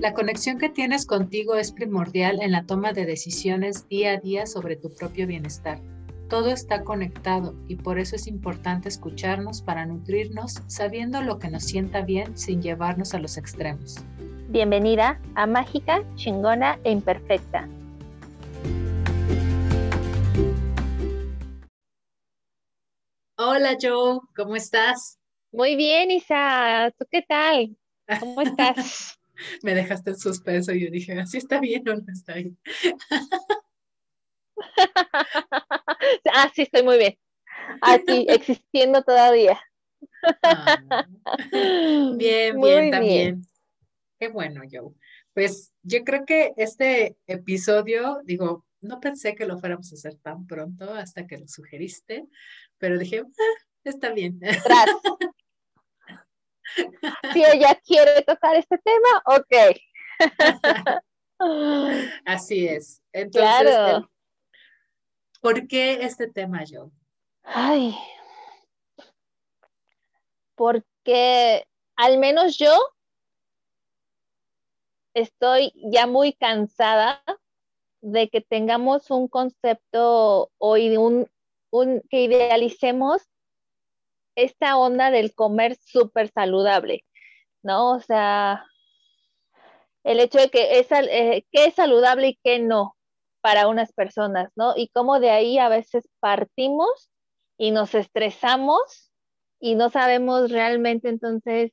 La conexión que tienes contigo es primordial en la toma de decisiones día a día sobre tu propio bienestar. Todo está conectado y por eso es importante escucharnos para nutrirnos sabiendo lo que nos sienta bien sin llevarnos a los extremos. Bienvenida a Mágica, Chingona e Imperfecta. Hola Joe, ¿cómo estás? Muy bien, Isa. ¿Tú qué tal? ¿Cómo estás? me dejaste en suspenso y yo dije, ¿así está bien o no está bien? ah, sí, estoy muy bien. Aquí, existiendo todavía. Ah, bien, bien, también. Qué bueno, Joe. Pues yo creo que este episodio, digo, no pensé que lo fuéramos a hacer tan pronto hasta que lo sugeriste, pero dije, ah, está bien. si ella quiere tocar este tema, ok. Así es. Entonces, ¿por qué este tema, yo? Ay, porque al menos yo estoy ya muy cansada de que tengamos un concepto o un, un, que idealicemos esta onda del comer súper saludable, ¿no? O sea, el hecho de que es, eh, es saludable y qué no para unas personas, ¿no? Y cómo de ahí a veces partimos y nos estresamos y no sabemos realmente entonces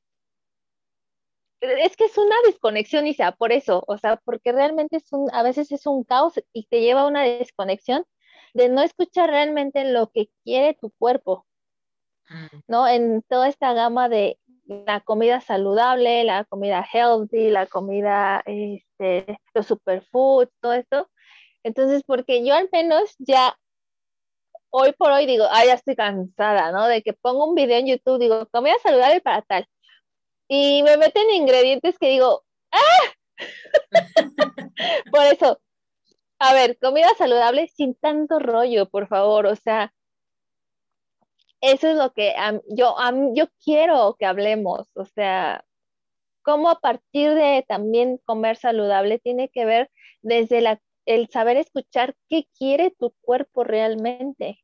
es que es una desconexión, y sea por eso, o sea, porque realmente es un, a veces es un caos y te lleva a una desconexión de no escuchar realmente lo que quiere tu cuerpo. ¿No? En toda esta gama de la comida saludable, la comida healthy, la comida, este, los superfoods, todo esto. Entonces, porque yo al menos ya hoy por hoy digo, ay, ya estoy cansada, ¿no? De que pongo un video en YouTube, digo, comida saludable para tal. Y me meten ingredientes que digo, ¡ah! por eso, a ver, comida saludable sin tanto rollo, por favor, o sea, eso es lo que yo, yo quiero que hablemos, o sea, cómo a partir de también comer saludable tiene que ver desde la, el saber escuchar qué quiere tu cuerpo realmente.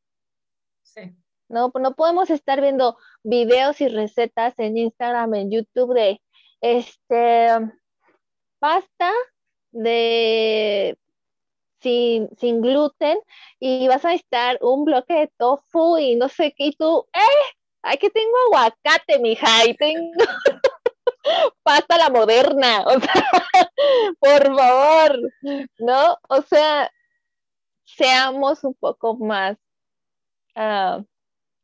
Sí. No, no podemos estar viendo videos y recetas en Instagram, en YouTube de este pasta de sin, sin gluten y vas a necesitar un bloque de tofu y no sé qué, y tú, ¡eh! ¡Ay, que tengo aguacate, mija! Y tengo pasta la moderna, o sea, por favor, ¿no? O sea, seamos un poco más uh,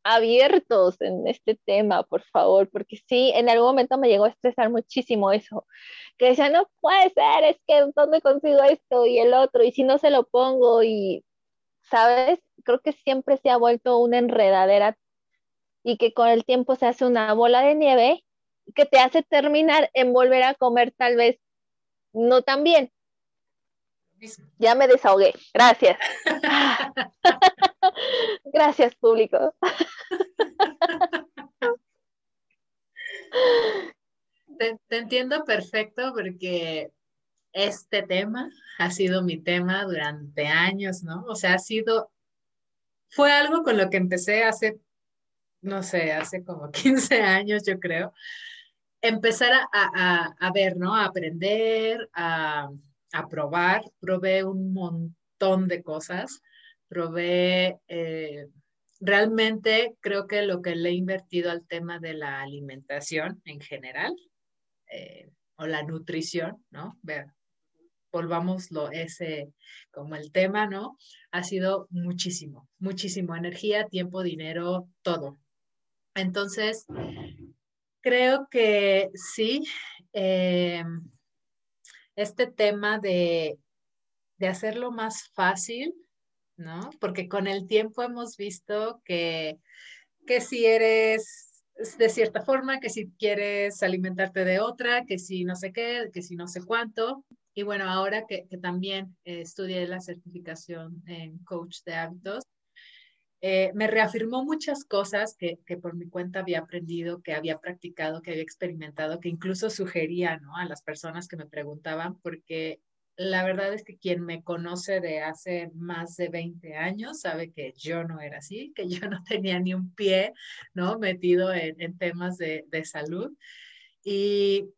abiertos en este tema, por favor, porque sí, en algún momento me llegó a estresar muchísimo eso, que decía, no puede ser, es que ¿dónde consigo esto y el otro? Y si no se lo pongo y, ¿sabes? Creo que siempre se ha vuelto una enredadera y que con el tiempo se hace una bola de nieve que te hace terminar en volver a comer tal vez no tan bien. Ya me desahogué. Gracias. Gracias, público. Te, entiendo perfecto porque este tema ha sido mi tema durante años, ¿no? O sea, ha sido, fue algo con lo que empecé hace, no sé, hace como 15 años, yo creo. Empezar a, a ver, ¿no? A aprender, a, a probar. Probé un montón de cosas probé, eh, realmente creo que lo que le he invertido al tema de la alimentación en general, eh, o la nutrición, ¿no? Ver, volvámoslo ese como el tema, ¿no? Ha sido muchísimo, muchísimo energía, tiempo, dinero, todo. Entonces, creo que sí, eh, este tema de, de hacerlo más fácil, ¿no? Porque con el tiempo hemos visto que, que si eres de cierta forma, que si quieres alimentarte de otra, que si no sé qué, que si no sé cuánto. Y bueno, ahora que, también estudié la certificación en coach de hábitos, eh, me reafirmó muchas cosas que, por mi cuenta había aprendido, que había practicado, que había experimentado, que incluso sugería ¿no? a las personas que me preguntaban, porque la verdad es que quien me conoce de hace más de 20 años sabe que yo no era así, que yo no tenía ni un pie, ¿no? Metido en, en temas de, de salud y,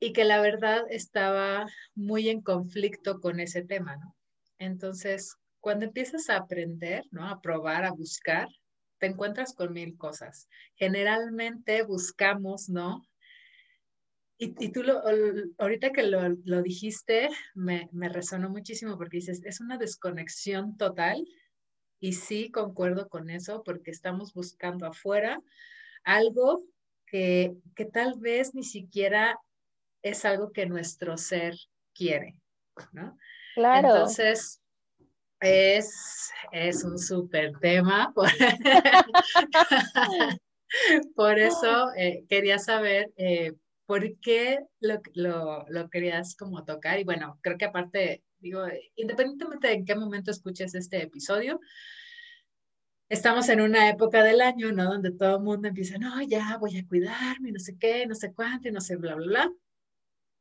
y, que la verdad estaba muy en conflicto con ese tema, ¿no? Entonces, cuando empiezas a aprender, ¿no? A probar, a buscar, te encuentras con mil cosas. Generalmente buscamos, ¿no? Y, y, tú lo, ahorita que lo, lo dijiste, me, me, resonó muchísimo porque dices, es una desconexión total y sí concuerdo con eso porque estamos buscando afuera algo que, que tal vez ni siquiera es algo que nuestro ser quiere, ¿no? Claro. Entonces, es, es un súper tema. Por, eso eh, quería saber eh, ¿por qué lo, lo, lo, querías como tocar? Y bueno, creo que aparte, digo, independientemente de en qué momento escuches este episodio, estamos en una época del año, ¿no? Donde todo el mundo empieza, no, ya voy a cuidarme, no sé qué, no sé cuánto, y no sé, bla, bla, bla.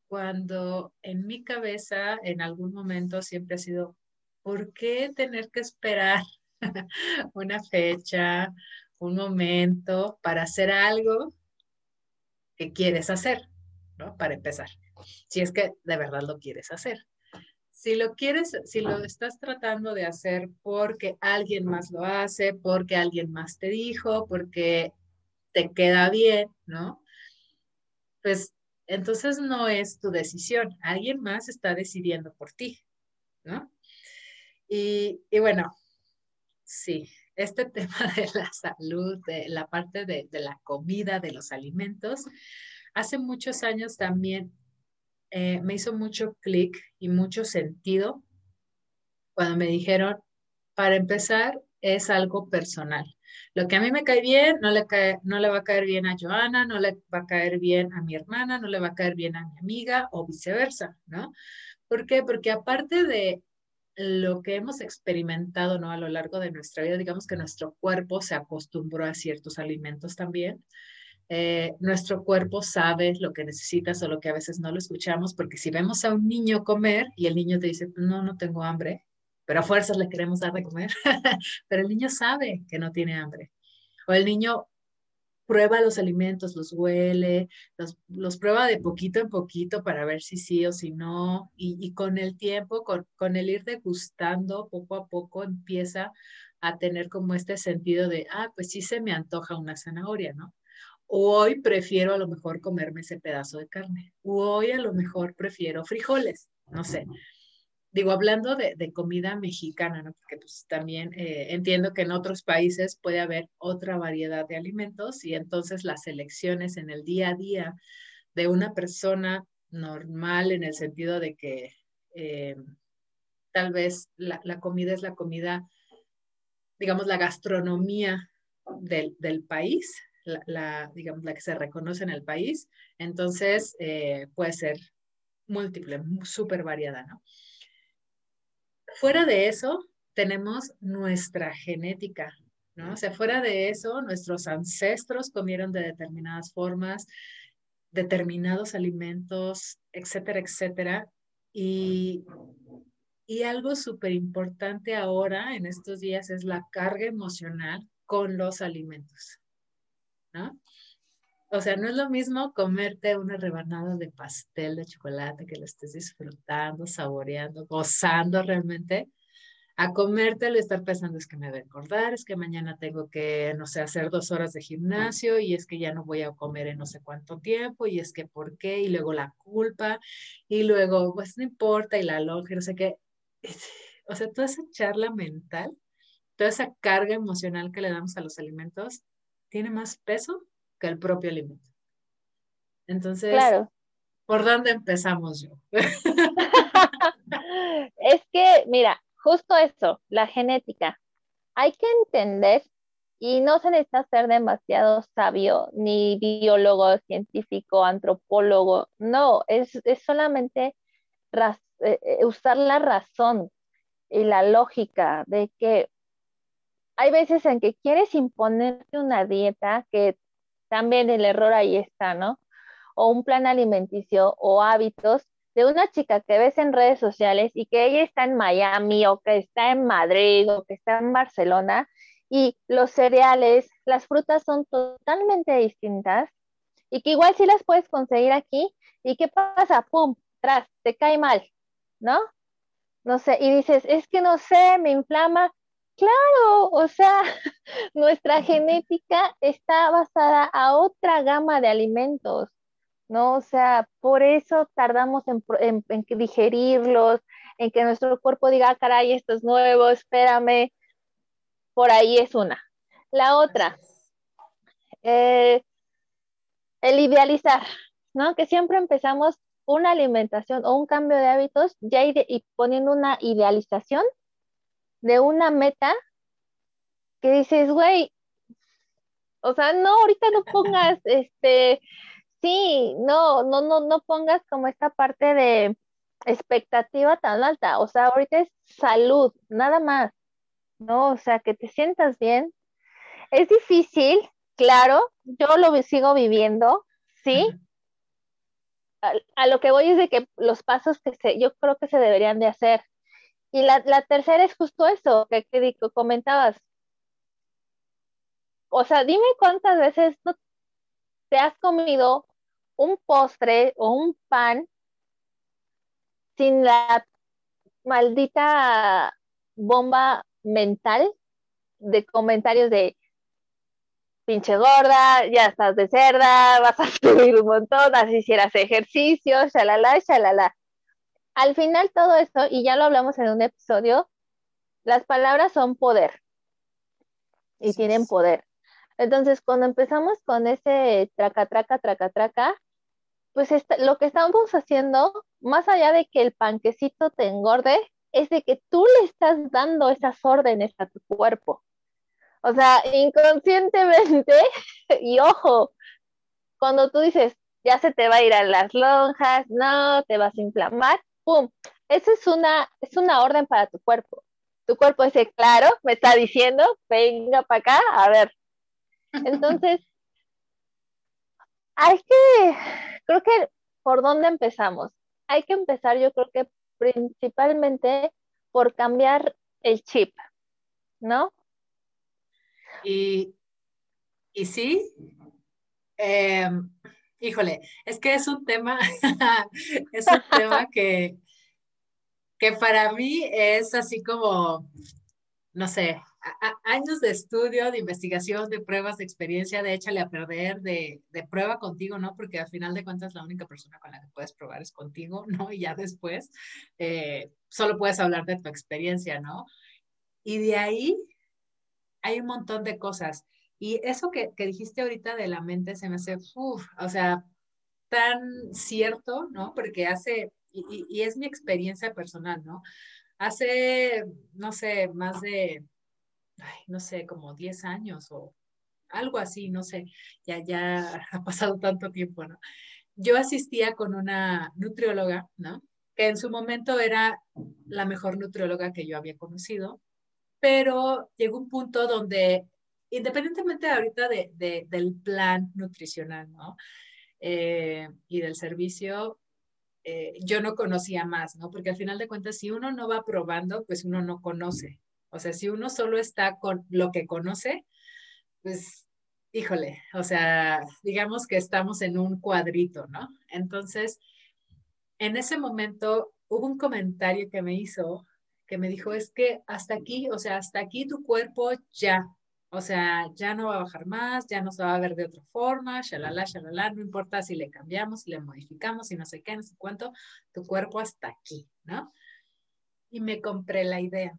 Cuando en mi cabeza, en algún momento, siempre ha sido, ¿por qué tener que esperar una fecha, un momento para hacer algo que quieres hacer, ¿no? Para empezar, si es que de verdad lo quieres hacer. Si lo quieres, si lo estás tratando de hacer porque alguien más lo hace, porque alguien más te dijo, porque te queda bien, ¿no? Pues entonces no es tu decisión, alguien más está decidiendo por ti, ¿no? Y, bueno, sí, este tema de la salud, de la parte de, de la comida, de los alimentos, hace muchos años también eh, me hizo mucho clic y mucho sentido cuando me dijeron, para empezar, es algo personal. Lo que a mí me cae bien, no le, cae, no le va a caer bien a Joana, no le va a caer bien a mi hermana, no le va a caer bien a mi amiga o viceversa, ¿no? ¿Por qué? Porque aparte de lo que hemos experimentado ¿no? a lo largo de nuestra vida, digamos que nuestro cuerpo se acostumbró a ciertos alimentos también. Eh, nuestro cuerpo sabe lo que necesitas o lo que a veces no lo escuchamos, porque si vemos a un niño comer y el niño te dice, no, no tengo hambre, pero a fuerzas le queremos dar de comer, pero el niño sabe que no tiene hambre. O el niño prueba los alimentos, los huele, los, los, prueba de poquito en poquito para ver si sí o si no, y, y con el tiempo, con, con, el ir degustando, poco a poco empieza a tener como este sentido de, ah, pues sí se me antoja una zanahoria, ¿no? Hoy prefiero a lo mejor comerme ese pedazo de carne, hoy a lo mejor prefiero frijoles, no sé digo, hablando de, comida mexicana, ¿no? Porque pues también eh, entiendo que en otros países puede haber otra variedad de alimentos y entonces las elecciones en el día a día de una persona normal en el sentido de que eh, tal vez la, la, comida es la comida, digamos, la gastronomía del, del país, la, la, digamos, la que se reconoce en el país, entonces eh, puede ser múltiple, súper variada, ¿no? Fuera de eso, tenemos nuestra genética, ¿no? O sea, fuera de eso, nuestros ancestros comieron de determinadas formas, determinados alimentos, etcétera, etcétera. Y, y algo súper importante ahora, en estos días, es la carga emocional con los alimentos, ¿no? O sea, no es lo mismo comerte una rebanada de pastel de chocolate que lo estés disfrutando, saboreando, gozando realmente, a comértelo y estar pensando es que me voy a engordar, es que mañana tengo que, no sé, hacer dos horas de gimnasio y es que ya no voy a comer en no sé cuánto tiempo y es que por qué y luego la culpa y luego pues no importa y la lógica, no sé qué. O sea, toda esa charla mental, toda esa carga emocional que le damos a los alimentos, tiene más peso que el propio alimento. Entonces, claro. ¿por dónde empezamos yo? es que, mira, justo eso, la genética. Hay que entender y no se necesita ser demasiado sabio, ni biólogo, científico, antropólogo. No, es, es solamente eh, eh, usar la razón y la lógica de que hay veces en que quieres imponerte una dieta, que también el error ahí está, ¿no? O un plan alimenticio o hábitos de una chica que ves en redes sociales y que ella está en Miami o que está en Madrid o que está en Barcelona y los cereales, las frutas son totalmente distintas y que igual sí las puedes conseguir aquí y qué pasa, pum, tras, te cae mal, ¿no? No sé, y dices, es que no sé, me inflama. Claro, o sea, nuestra genética está basada a otra gama de alimentos, ¿no? O sea, por eso tardamos en, digerirlos, en que nuestro cuerpo diga, ah, caray, esto es nuevo, espérame. Por ahí es una. La otra, eh, el idealizar, ¿no? Que siempre empezamos una alimentación o un cambio de hábitos ya y poniendo una idealización de una meta que dices, güey, o sea, no, ahorita no pongas, este, sí, no, no, no, no pongas como esta parte de expectativa tan alta, o sea, ahorita es salud, nada más, ¿no? O sea, que te sientas bien. Es difícil, claro, yo lo sigo viviendo, ¿sí? A, lo que voy es de que los pasos que se, yo creo que se deberían de hacer. Y la, tercera es justo eso que, que, comentabas. O sea, dime cuántas veces te has comido un postre o un pan sin la maldita bomba mental de comentarios de pinche gorda, ya estás de cerda, vas a subir un montón, así hicieras ejercicio, shalala, shalala. Al final todo esto, y ya lo hablamos en un episodio, las palabras son poder y tienen poder. Entonces, cuando empezamos con ese traca, traca, traca, traca, pues lo que estamos haciendo, más allá de que el panquecito te engorde, es de que tú le estás dando esas órdenes a tu cuerpo. O sea, inconscientemente, y ojo, cuando tú dices, ya se te va a ir a las lonjas, no, te vas a inflamar, ¡pum! Esa es una, es una orden para tu cuerpo. Tu cuerpo dice, claro, me está diciendo, venga para acá, a ver. Entonces, hay que, creo que, ¿por dónde empezamos? Hay que empezar, yo creo que principalmente por cambiar el chip, ¿no? Y, y sí, em, híjole, es que es un tema, es un tema que, que para mí es así como, no sé, años de estudio, de investigación, de pruebas, de experiencia, de échale a perder, de, de, prueba contigo, ¿no? Porque al final de cuentas la única persona con la que puedes probar es contigo, ¿no? Y ya después eh, solo puedes hablar de tu experiencia, ¿no? Y de ahí hay un montón de cosas. Y eso que, que dijiste ahorita de la mente se me hace, uff, o sea, tan cierto, ¿no? Porque hace, y, es mi experiencia personal, ¿no? Hace, no sé, más de, no sé, como 10 años o algo así, no sé, ya, ya ha pasado tanto tiempo, ¿no? Yo asistía con una nutrióloga, ¿no? Que en su momento era la mejor nutrióloga que yo había conocido, pero llegó un punto donde, independientemente ahorita de, del plan nutricional, ¿no? Eh, y del servicio, eh, yo no conocía más, ¿no? Porque al final de cuentas, si uno no va probando, pues uno no conoce. O sea, si uno solo está con lo que conoce, pues, híjole, o sea, digamos que estamos en un cuadrito, ¿no? Entonces, en ese momento hubo un comentario que me hizo que me dijo, es que hasta aquí, o sea, hasta aquí tu cuerpo ya, o sea, ya no va a bajar más, ya no se va a ver de otra forma, shalala, shalala, no importa si le cambiamos, si le modificamos, si no sé qué, no sé cuánto, tu cuerpo hasta aquí, ¿no? Y me compré la idea.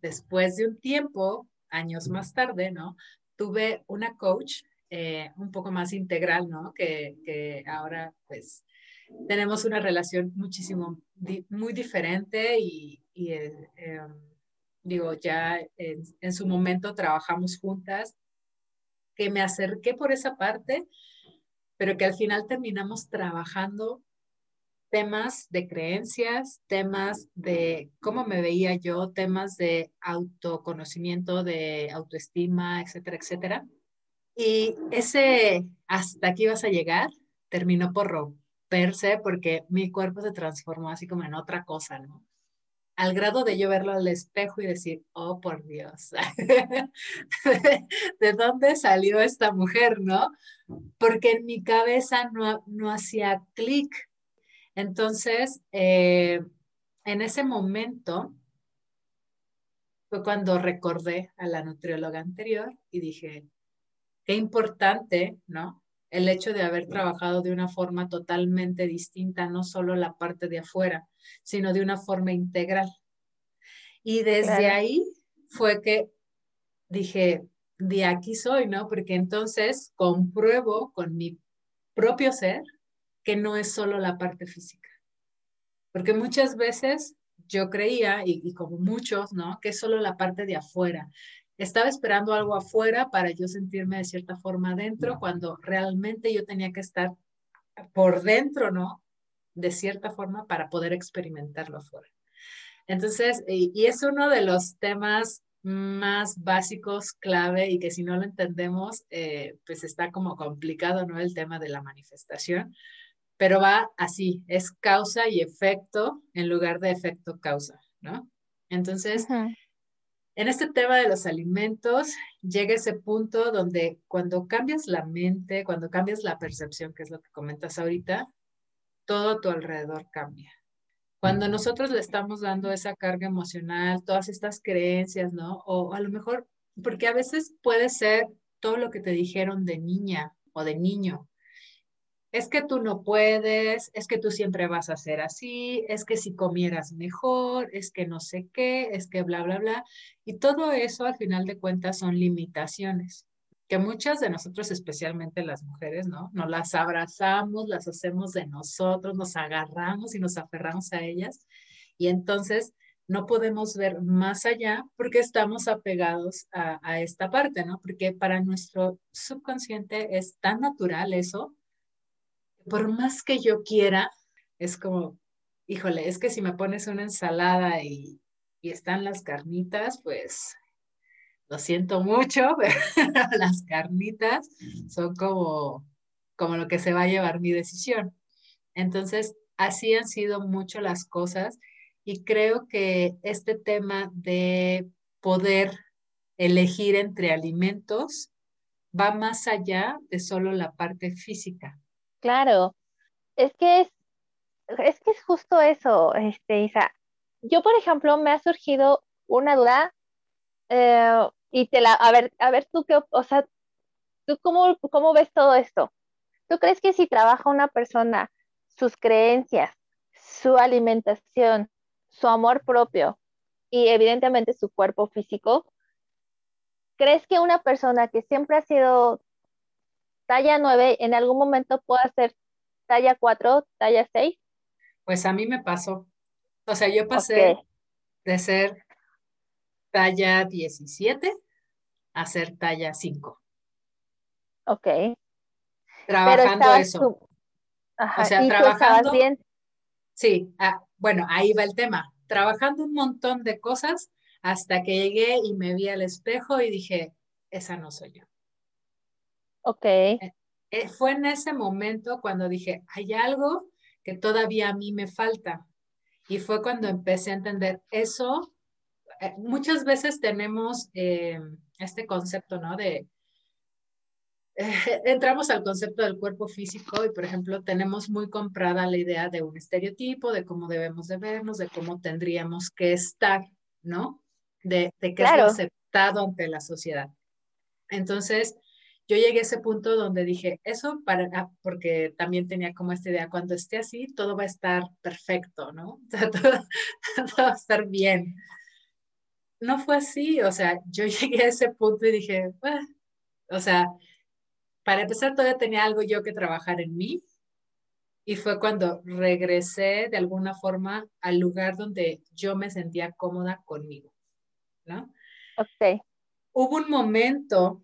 Después de un tiempo, años más tarde, ¿no? Tuve una coach eh, un poco más integral, ¿no? Que, ahora, pues, tenemos una relación muchísimo, muy diferente y, eh, em, digo, ya en, su momento trabajamos juntas, que me acerqué por esa parte, pero que al final terminamos trabajando, temas de creencias, temas de cómo me veía yo, temas de autoconocimiento, de autoestima, etcétera, etcétera. Y ese hasta aquí vas a llegar terminó por romperse porque mi cuerpo se transformó así como en otra cosa, ¿no? Al grado de yo verlo al espejo y decir, oh, por Dios, ¿de dónde salió esta mujer, no? Porque en mi cabeza no, no hacía clic. Entonces, eh, en ese momento fue cuando recordé a la nutrióloga anterior y dije, qué importante, ¿no? El hecho de haber trabajado de una forma totalmente distinta, no solo la parte de afuera, sino de una forma integral. Y desde ahí fue que dije, de aquí soy, ¿no? Porque entonces compruebo con mi propio ser que no es solo la parte física. Porque muchas veces yo creía, y, y, como muchos, ¿no? Que es solo la parte de afuera estaba esperando algo afuera para yo sentirme de cierta forma dentro, cuando realmente yo tenía que estar por dentro, ¿no? De cierta forma para poder experimentarlo afuera. Entonces, y, es uno de los temas más básicos, clave, y que si no lo entendemos, eh, pues está como complicado, ¿no? El tema de la manifestación, pero va así, es causa y efecto en lugar de efecto-causa, ¿no? Entonces, en este tema de los alimentos llega ese punto donde cuando cambias la mente, cuando cambias la percepción, que es lo que comentas ahorita, todo a tu alrededor cambia. Cuando nosotros le estamos dando esa carga emocional, todas estas creencias, ¿no? O a lo mejor, porque a veces puede ser todo lo que te dijeron de niña o de niño, es que tú no puedes, es que tú siempre vas a ser así, es que si comieras mejor, es que no sé qué, es que bla, bla, bla. Y todo eso al final de cuentas son limitaciones que muchas de nosotros, especialmente las mujeres, ¿no? Nos las abrazamos, las hacemos de nosotros, nos agarramos y nos aferramos a ellas. Y entonces no podemos ver más allá porque estamos apegados a, a esta parte, ¿no? Porque para nuestro subconsciente es tan natural eso por más que yo quiera, es como, híjole, es que si me pones una ensalada y, están las carnitas, pues lo siento mucho, pero las carnitas son como, como lo que se va a llevar mi decisión. Entonces, así han sido mucho las cosas y creo que este tema de poder elegir entre alimentos va más allá de solo la parte física. Claro, es que es, es que es justo eso, este, Isa. Yo, por ejemplo, me ha surgido una duda eh, y te la, a ver, a ver tú qué, o sea, tú cómo, cómo ves todo esto. ¿Tú crees que si trabaja una persona sus creencias, su alimentación, su amor propio y evidentemente su cuerpo físico, ¿crees que una persona que siempre ha sido talla 9 en algún momento puedo ser talla 4, talla 6? Pues a mí me pasó. O sea, yo pasé de ser talla 17 a ser talla 5. Ok. Trabajando eso. o sea, trabajando. Bien? Sí, ah, bueno, ahí va el tema. Trabajando un montón de cosas hasta que llegué y me vi al espejo y dije, esa no soy yo. Ok. Eh, eh, fue en ese momento cuando dije, hay algo que todavía a mí me falta. Y fue cuando empecé a entender eso. Eh, muchas veces tenemos este concepto, ¿no? De, entramos al concepto del cuerpo físico y, por ejemplo, tenemos muy comprada la idea de un estereotipo, de cómo debemos de vernos, de cómo tendríamos que estar, ¿no? De, de qué es lo aceptado ante la sociedad. Entonces, yo llegué a ese punto donde dije, eso para, ah, porque también tenía como esta idea, cuando esté así, todo va a estar perfecto, ¿no? O sea, todo, va a estar bien. No fue así, o sea, yo llegué a ese punto y dije, o sea, para empezar todavía tenía algo yo que trabajar en mí y fue cuando regresé de alguna forma al lugar donde yo me sentía cómoda conmigo, ¿no? Ok. Hubo un momento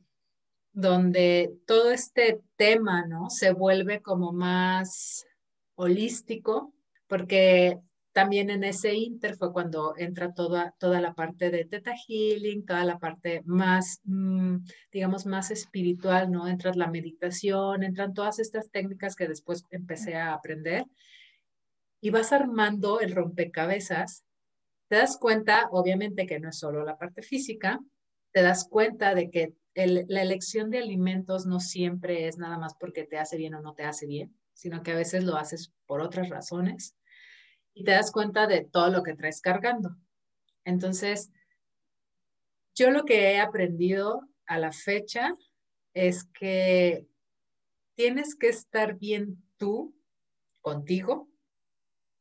donde todo este tema, ¿no? Se vuelve como más holístico, porque también en ese inter fue cuando entra toda, toda la parte de Theta Healing, toda la parte más, mm, digamos, más espiritual, ¿no? Entra la meditación, entran todas estas técnicas que después empecé a aprender y vas armando el rompecabezas. Te das cuenta, obviamente, que no es solo la parte física, te das cuenta de que la elección de alimentos no siempre es nada más porque te hace bien o no te hace bien, sino que a veces lo haces por otras razones y te das cuenta de todo lo que traes cargando. Entonces, yo lo que he aprendido a la fecha es que tienes que estar bien tú contigo,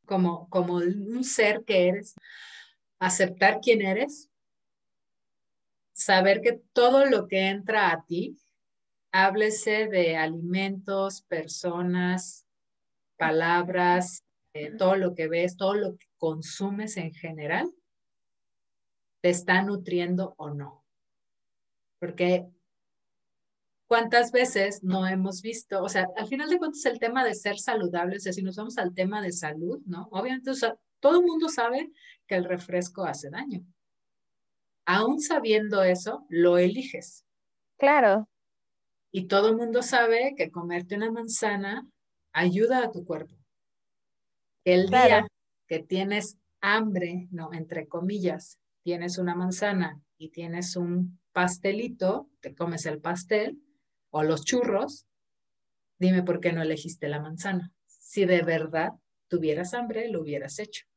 como, como un ser que eres, aceptar quién eres, saber que todo lo que entra a ti, háblese de alimentos, personas, palabras, eh, todo lo que ves, todo lo que consumes en general, te está nutriendo o no. Porque cuántas veces no hemos visto, o sea, al final de cuentas el tema de ser saludable, o sea, si nos vamos al tema de salud, ¿no? Obviamente, todo el mundo sabe que el refresco hace daño. Aún sabiendo eso, lo eliges. Claro. Y todo el mundo sabe que comerte una manzana ayuda a tu cuerpo. El día que tienes hambre, no, entre comillas, tienes una manzana y tienes un pastelito, te comes el pastel o los churros, dime por qué no elegiste la manzana. Si de verdad tuvieras hambre, lo hubieras hecho.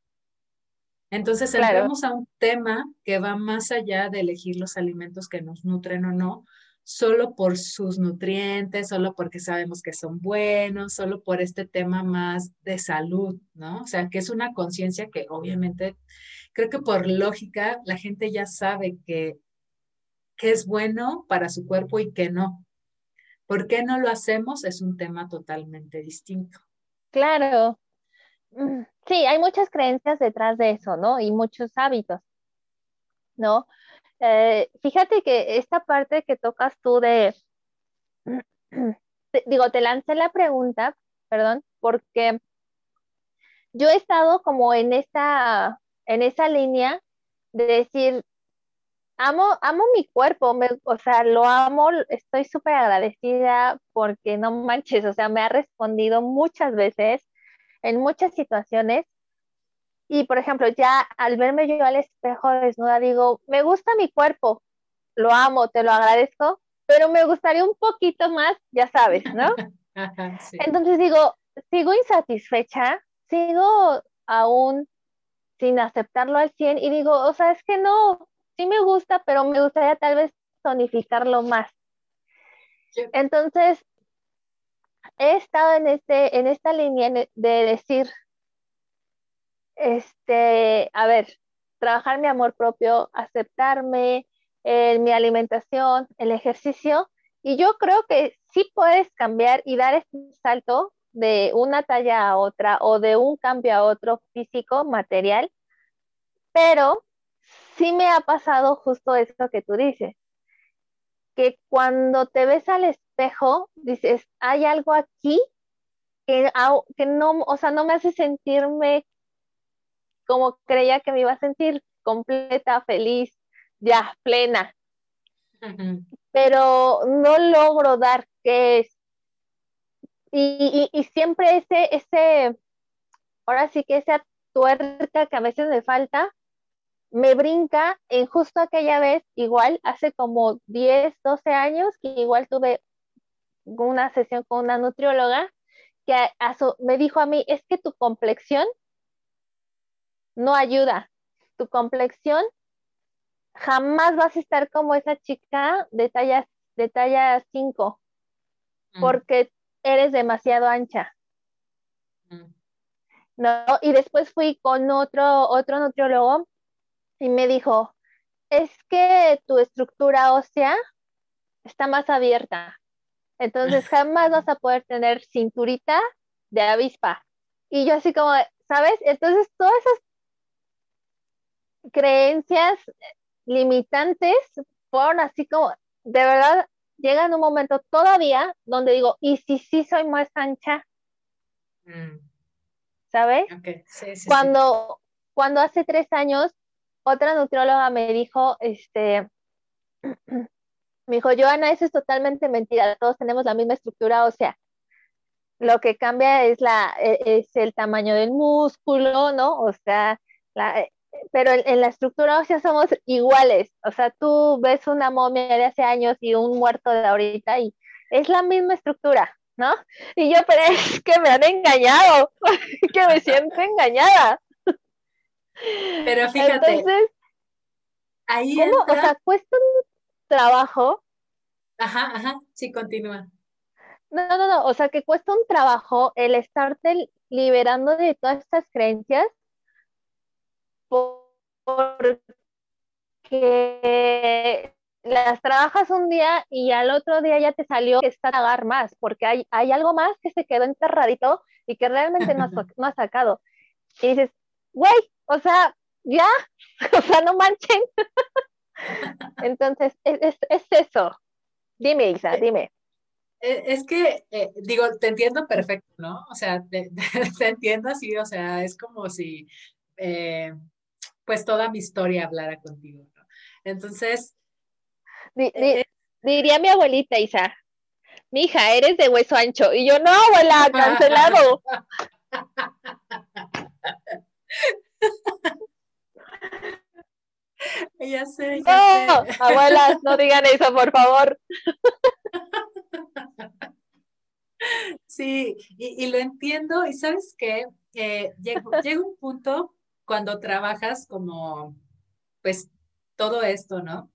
Entonces entramos a un tema que va más allá de elegir los alimentos que nos nutren o no, solo por sus nutrientes, solo porque sabemos que son buenos, solo por este tema más de salud, ¿no? O sea, que es una conciencia que obviamente creo que por lógica la gente ya sabe que, que es bueno para su cuerpo y que no. ¿Por qué no lo hacemos? Es un tema totalmente distinto. Claro. Mm, sí, hay muchas creencias detrás de eso, ¿no? Y muchos hábitos, ¿no? Eh, fíjate que esta parte que tocas tú de, digo, te lancé la pregunta, perdón, porque yo he estado como en esa, en esa línea de decir, amo, amo mi cuerpo, o sea, lo amo, estoy súper agradecida porque no manches, o sea, me ha respondido muchas veces en muchas situaciones y por ejemplo, ya al verme yo al espejo desnuda, digo, me gusta mi cuerpo, lo amo, te lo agradezco, pero me gustaría un poquito más, ya sabes, ¿no? Entonces digo, sigo insatisfecha, sigo aún sin aceptarlo al 100 y digo, o sea, es que no, sí me gusta, pero me gustaría tal vez tonificarlo más. Entonces, he estado en, este, en esta línea de decir, este, a ver, trabajar mi amor propio, aceptarme, eh, mi alimentación, el ejercicio. Y yo creo que sí puedes cambiar y dar este salto de una talla a otra o de un cambio a otro físico, material, pero sí me ha pasado justo eso que tú dices, que cuando te ves al espejo, dices, hay algo aquí que, que no, o sea, no me hace sentirme como creía que me iba a sentir completa, feliz, ya plena. Pero no logro dar qué es. Y, y, siempre ese, ese, ahora sí que esa tuerca que a veces me falta, me brinca en justo aquella vez, igual hace como 10, 12 años, que igual tuve una sesión con una nutrióloga que me dijo a mí, es que tu complexión no ayuda. Tu complexión jamás vas a estar como esa chica de talla, de talla 5, mm. porque eres demasiado ancha. Mm. ¿No? Y después fui con otro, otro nutriólogo y me dijo, es que tu estructura ósea está más abierta. Entonces jamás vas a poder tener cinturita de avispa. Y yo así como, ¿sabes? Entonces todas esas creencias limitantes fueron así como, de verdad, llegan un momento todavía donde digo, ¿y si sí soy más ancha? Mm. ¿sabes? cuando, cuando hace tres años, otra nutrióloga me dijo, este, me dijo, Joana, eso es totalmente mentira, todos tenemos la misma estructura, o sea, lo que cambia es, la, e, es el tamaño del músculo, ¿no? O sea, la, pero en, la estructura ósea somos iguales. O sea, tú ves una momia de hace años y un muerto de ahorita y es la misma estructura, ¿no? Y yo, pero es que me han engañado, que me siento engañada. Pero fíjate. Entonces, ahí O sea, cuesta un trabajo. Ajá, ajá, sí, continúa. No, no, no, o sea, que cuesta un trabajo el estarte liberando de todas estas creencias porque las trabajas un día y al otro día ya te salió que está a pagar más, porque hay, hay algo más que se quedó enterradito y que realmente no has, no sacado. Y dices, güey, o sea, ya, o sea, no manchen. Entonces, es, es, eso. Dime, Isa, eh, dime. Eh, es que, eh, digo, te entiendo perfecto, ¿no? O sea, te, entiendo así, o sea, es como si pues toda mi historia hablara contigo, ¿no? Entonces... Eh, diría mi abuelita Isa, mi hija, eres de hueso ancho. Y yo, no, abuela, cancelado. ya sé, ya no, abuelas, no digan eso, por favor. Sí, y, lo entiendo, y sabes qué, eh, llega un punto cuando trabajas como, pues, todo esto, ¿no?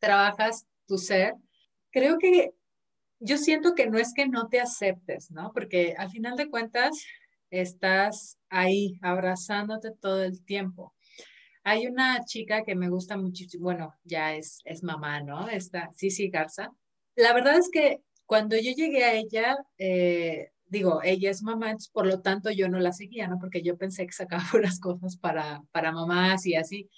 Trabajas tu ser. Creo que yo siento que no es que no te aceptes, ¿no? Porque al final de cuentas estás ahí abrazándote todo el tiempo. Hay una chica que me gusta muchísimo, bueno, ya es, es mamá, ¿no? Esta sí Garza. La verdad es que cuando yo llegué a ella, eh, digo, ella es mamá, por lo tanto yo no la seguía, ¿no? Porque yo pensé que sacaba unas cosas para, para mamás y así.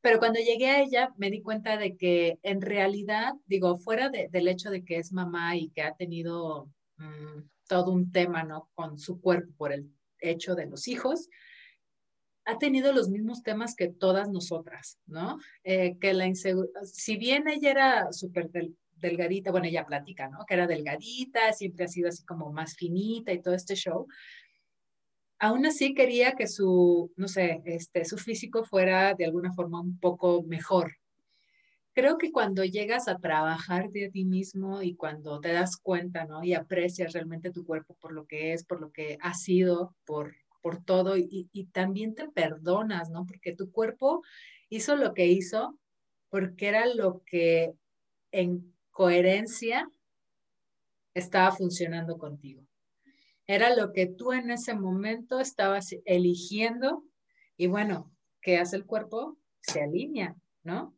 Pero cuando llegué a ella me di cuenta de que en realidad, digo, fuera del hecho de que es mamá y que ha tenido mm, todo un tema, ¿no? Con su cuerpo por el hecho de los hijos, ha tenido los mismos temas que todas nosotras, ¿no? Eh, que la inseguridad, si bien ella era súper delgadita, bueno, ella platica, ¿no? Que era delgadita, siempre ha sido así como más finita y todo este show. Aún así quería que su, no sé, este, su físico fuera de alguna forma un poco mejor. Creo que cuando llegas a trabajar de ti mismo y cuando te das cuenta, ¿no? Y aprecias realmente tu cuerpo por lo que es, por lo que ha sido, por, por todo, y, y también te perdonas, ¿no? Porque tu cuerpo hizo lo que hizo porque era lo que en coherencia estaba funcionando contigo. Era lo que tú en ese momento estabas eligiendo y bueno, ¿qué hace el cuerpo? Se alinea, ¿no?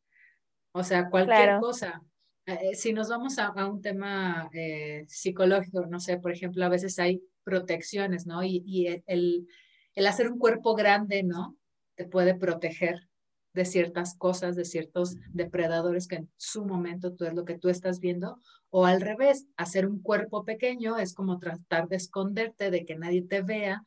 O sea, cualquier cosa. Eh, si nos vamos a, un tema eh, psicológico, no sé, por ejemplo, a veces hay protecciones, ¿no? Y, y el, el hacer un cuerpo grande, ¿no? Te puede proteger de ciertas cosas, de ciertos depredadores que en su momento tú es lo que tú estás viendo, o al revés, hacer un cuerpo pequeño es como tratar de esconderte, de que nadie te vea,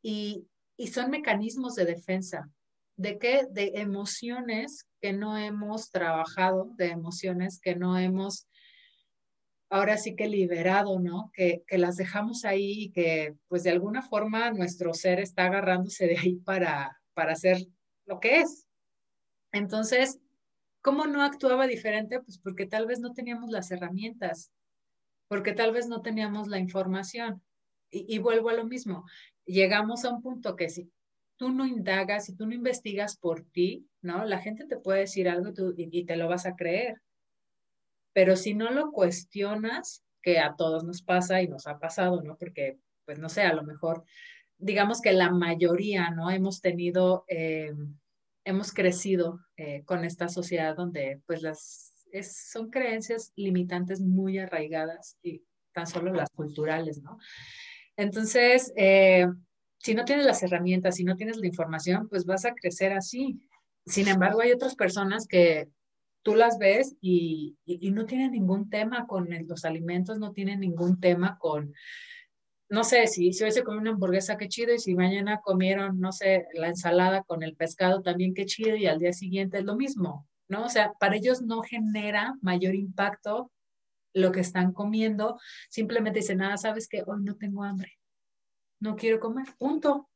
y, y son mecanismos de defensa. ¿De qué? De emociones que no hemos trabajado, de emociones que no hemos ahora sí que liberado, ¿no? Que, que, las dejamos ahí y que pues de alguna forma nuestro ser está agarrándose de ahí para, para hacer lo que es, entonces, ¿cómo no actuaba diferente? Pues porque tal vez no teníamos las herramientas, porque tal vez no teníamos la información. Y, vuelvo a lo mismo, llegamos a un punto que si tú no indagas, si tú no investigas por ti, ¿no? La gente te puede decir algo y, y te lo vas a creer. Pero si no lo cuestionas, que a todos nos pasa y nos ha pasado, ¿no? Porque, pues no sé, a lo mejor, digamos que la mayoría, ¿no? Hemos tenido eh, hemos crecido eh, con esta sociedad donde pues las son creencias limitantes muy arraigadas y tan solo las culturales, ¿no? Entonces, eh, si no tienes las herramientas, si no tienes la información, pues vas a crecer así. Sin embargo, hay otras personas que tú las ves y, y, no tienen ningún tema con los alimentos, no tienen ningún tema con, no sé, si, si hoy se come una hamburguesa, qué chido, y si mañana comieron, no sé, la ensalada con el pescado, también qué chido, y al día siguiente es lo mismo, ¿no? O sea, para ellos no genera mayor impacto lo que están comiendo, simplemente dicen, nada, sabes que hoy no tengo hambre, no quiero comer, punto.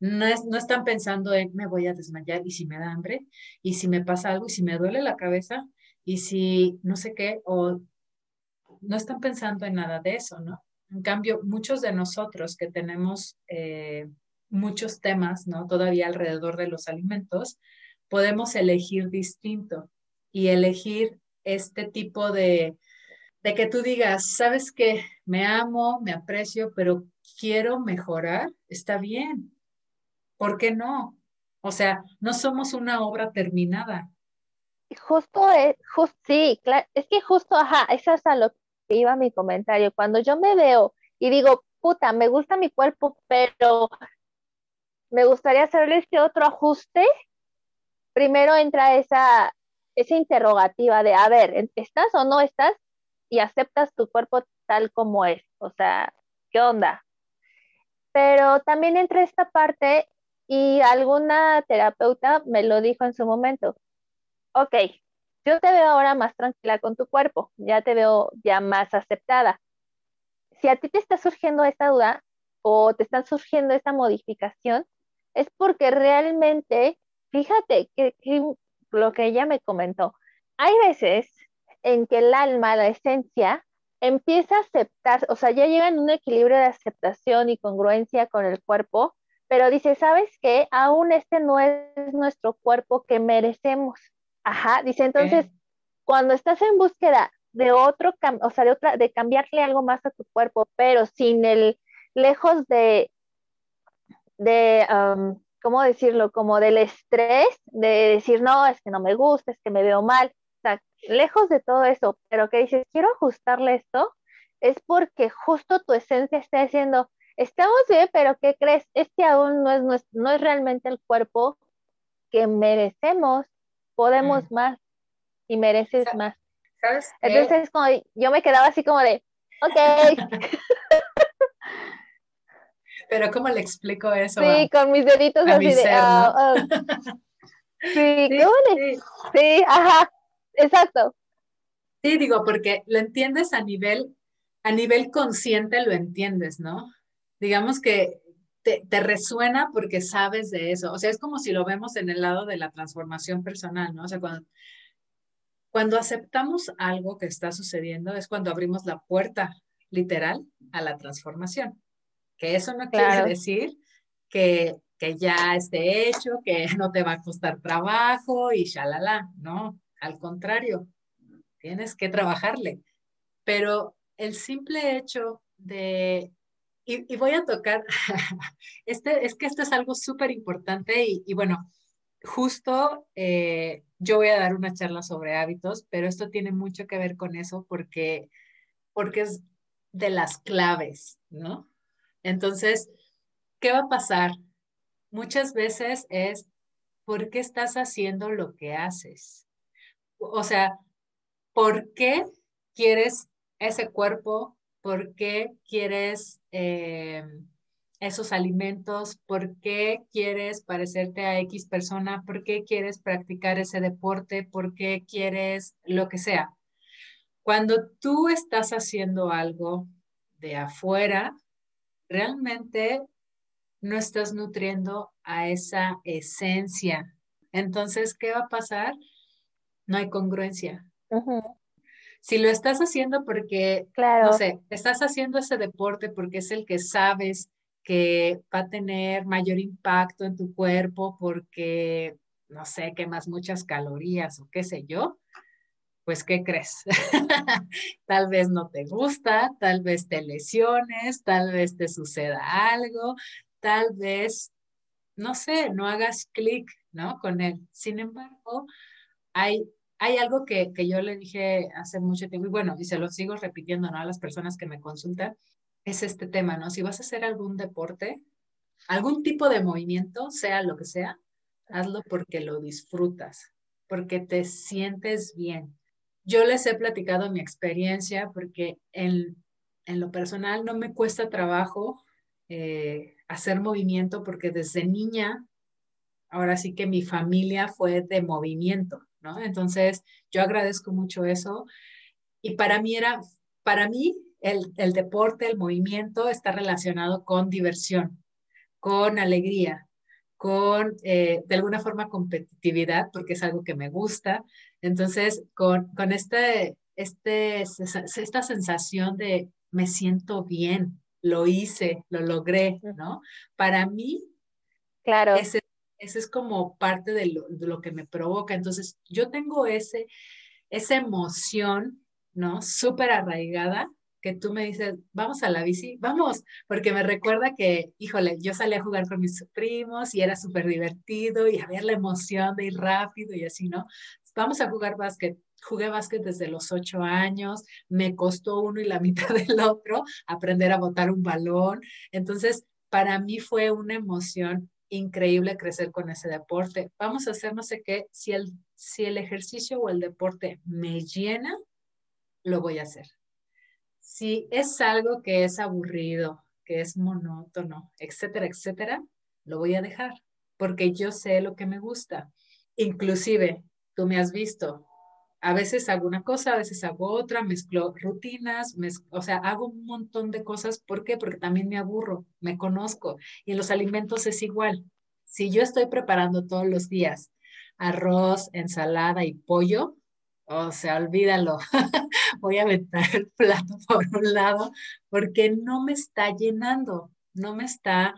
No, es, no están pensando en me voy a desmayar y si me da hambre, y si me pasa algo, y si me duele la cabeza, y si no sé qué, o no están pensando en nada de eso, ¿no? En cambio, muchos de nosotros que tenemos eh, muchos temas, ¿no? Todavía alrededor de los alimentos, podemos elegir distinto y elegir este tipo de, de que tú digas, sabes que me amo, me aprecio, pero quiero mejorar, está bien. ¿Por qué no? O sea, no somos una obra terminada. Justo es, sí, claro, es que justo, ajá, es a lo iba mi comentario. Cuando yo me veo y digo, puta, me gusta mi cuerpo, pero me gustaría hacerle este otro ajuste, primero entra esa, esa interrogativa de, a ver, ¿estás o no estás? Y aceptas tu cuerpo tal como es. O sea, ¿qué onda? Pero también entra esta parte y alguna terapeuta me lo dijo en su momento. Ok, yo te veo ahora más tranquila con tu cuerpo, ya te veo ya más aceptada. Si a ti te está surgiendo esta duda o te está surgiendo esta modificación, es porque realmente, fíjate que, lo que ella me comentó, hay veces en que el alma, la esencia, empieza a aceptar, o sea, ya llega en un equilibrio de aceptación y congruencia con el cuerpo, pero dice, ¿sabes qué? Aún este no es nuestro cuerpo que merecemos. Ajá, dice entonces, cuando estás en búsqueda de otro, o sea, de otra, de cambiarle algo más a tu cuerpo, pero sin el, lejos de, de, ¿cómo decirlo? Como del estrés, de decir, no, es que no me gusta, es que me veo mal, o sea, lejos de todo eso, pero que dices, quiero ajustarle esto, es porque justo tu esencia está diciendo, estamos bien, pero ¿qué crees? Este aún no es, no es realmente el cuerpo que merecemos podemos mm. más y mereces más. ¿Sabes Entonces, como, yo me quedaba así como de, ok. Pero ¿cómo le explico eso? Sí, con mis deditos así de... Ah, ah". Sí, sí, sí, ajá, exacto. Sí, digo, porque lo entiendes a nivel, a nivel consciente, lo entiendes, ¿no? Digamos que te, resuena porque sabes de eso. O sea, es como si lo vemos en el lado de la transformación personal, ¿no? O sea, cuando, cuando aceptamos algo que está sucediendo es cuando abrimos la puerta literal a la transformación. Que eso no quiere decir que, que ya esté hecho, que no te va a costar trabajo y shalala, no, al contrario, tienes que trabajarle. Pero el simple hecho de y, voy a tocar, este, es que esto es algo súper importante y, bueno, justo eh, yo voy a dar una charla sobre hábitos, pero esto tiene mucho que ver con eso porque, porque es de las claves, ¿no? Entonces, ¿qué va a pasar? Muchas veces es, ¿por qué estás haciendo lo que haces? O sea, ¿por qué quieres ese cuerpo por qué quieres eh, esos alimentos, por qué quieres parecerte a X persona, por qué quieres practicar ese deporte, por qué quieres lo que sea. Cuando tú estás haciendo algo de afuera, realmente no estás nutriendo a esa esencia. Entonces, ¿qué va a pasar? No hay congruencia. Si lo estás haciendo porque, no sé, estás haciendo ese deporte porque es el que sabes que va a tener mayor impacto en tu cuerpo porque, no sé, quemas muchas calorías o qué sé yo, pues ¿qué crees? tal vez no te gusta, tal vez te lesiones, tal vez te suceda algo, tal vez, no sé, no hagas clic, ¿no? Con él. Sin embargo, hay hay algo que, yo le dije hace mucho tiempo, y bueno, y se lo sigo repitiendo ¿no? a las personas que me consultan, es este tema, ¿no? Si vas a hacer algún deporte, algún tipo de movimiento, sea lo que sea, hazlo porque lo disfrutas, porque te sientes bien. Yo les he platicado mi experiencia porque en, en lo personal no me cuesta trabajo eh, hacer movimiento porque desde niña, ahora sí que mi familia fue de movimiento, ¿no? Entonces, yo agradezco mucho eso. Y para mí era, para mí, el, el deporte, el movimiento está relacionado con diversión, con alegría, con eh, de alguna forma competitividad, porque es algo que me gusta. Entonces, con, con este, este, esta sensación de me siento bien, lo hice, lo logré, ¿no? Para mí, claro. ese, ese es como parte de lo, lo, que me provoca. Entonces, yo tengo ese, esa emoción, ¿no? Súper arraigada que tú me dices, vamos a la bici, vamos, porque me recuerda que, híjole, yo salí a jugar con mis primos y era súper divertido y había la emoción de ir rápido y así, ¿no? Vamos a jugar básquet. Jugué básquet desde los ocho años, me costó uno y la mitad del otro aprender a botar un balón. Entonces, para mí fue una emoción increíble crecer con ese deporte. Vamos a hacer no sé qué, si el, si el ejercicio o el deporte me llena, lo voy a hacer si es algo que es aburrido, que es monótono, etcétera, etcétera, lo voy a dejar porque yo sé lo que me gusta. Inclusive, tú me has visto, a veces hago una cosa, a veces hago otra, mezclo rutinas, o sea, hago un montón de cosas. ¿Por qué? Porque también me aburro, me conozco. Y en los alimentos es igual. Si yo estoy preparando todos los días arroz, ensalada y pollo, o sea, olvídalo. Voy a aventar el plato por un lado porque no me está llenando, no me está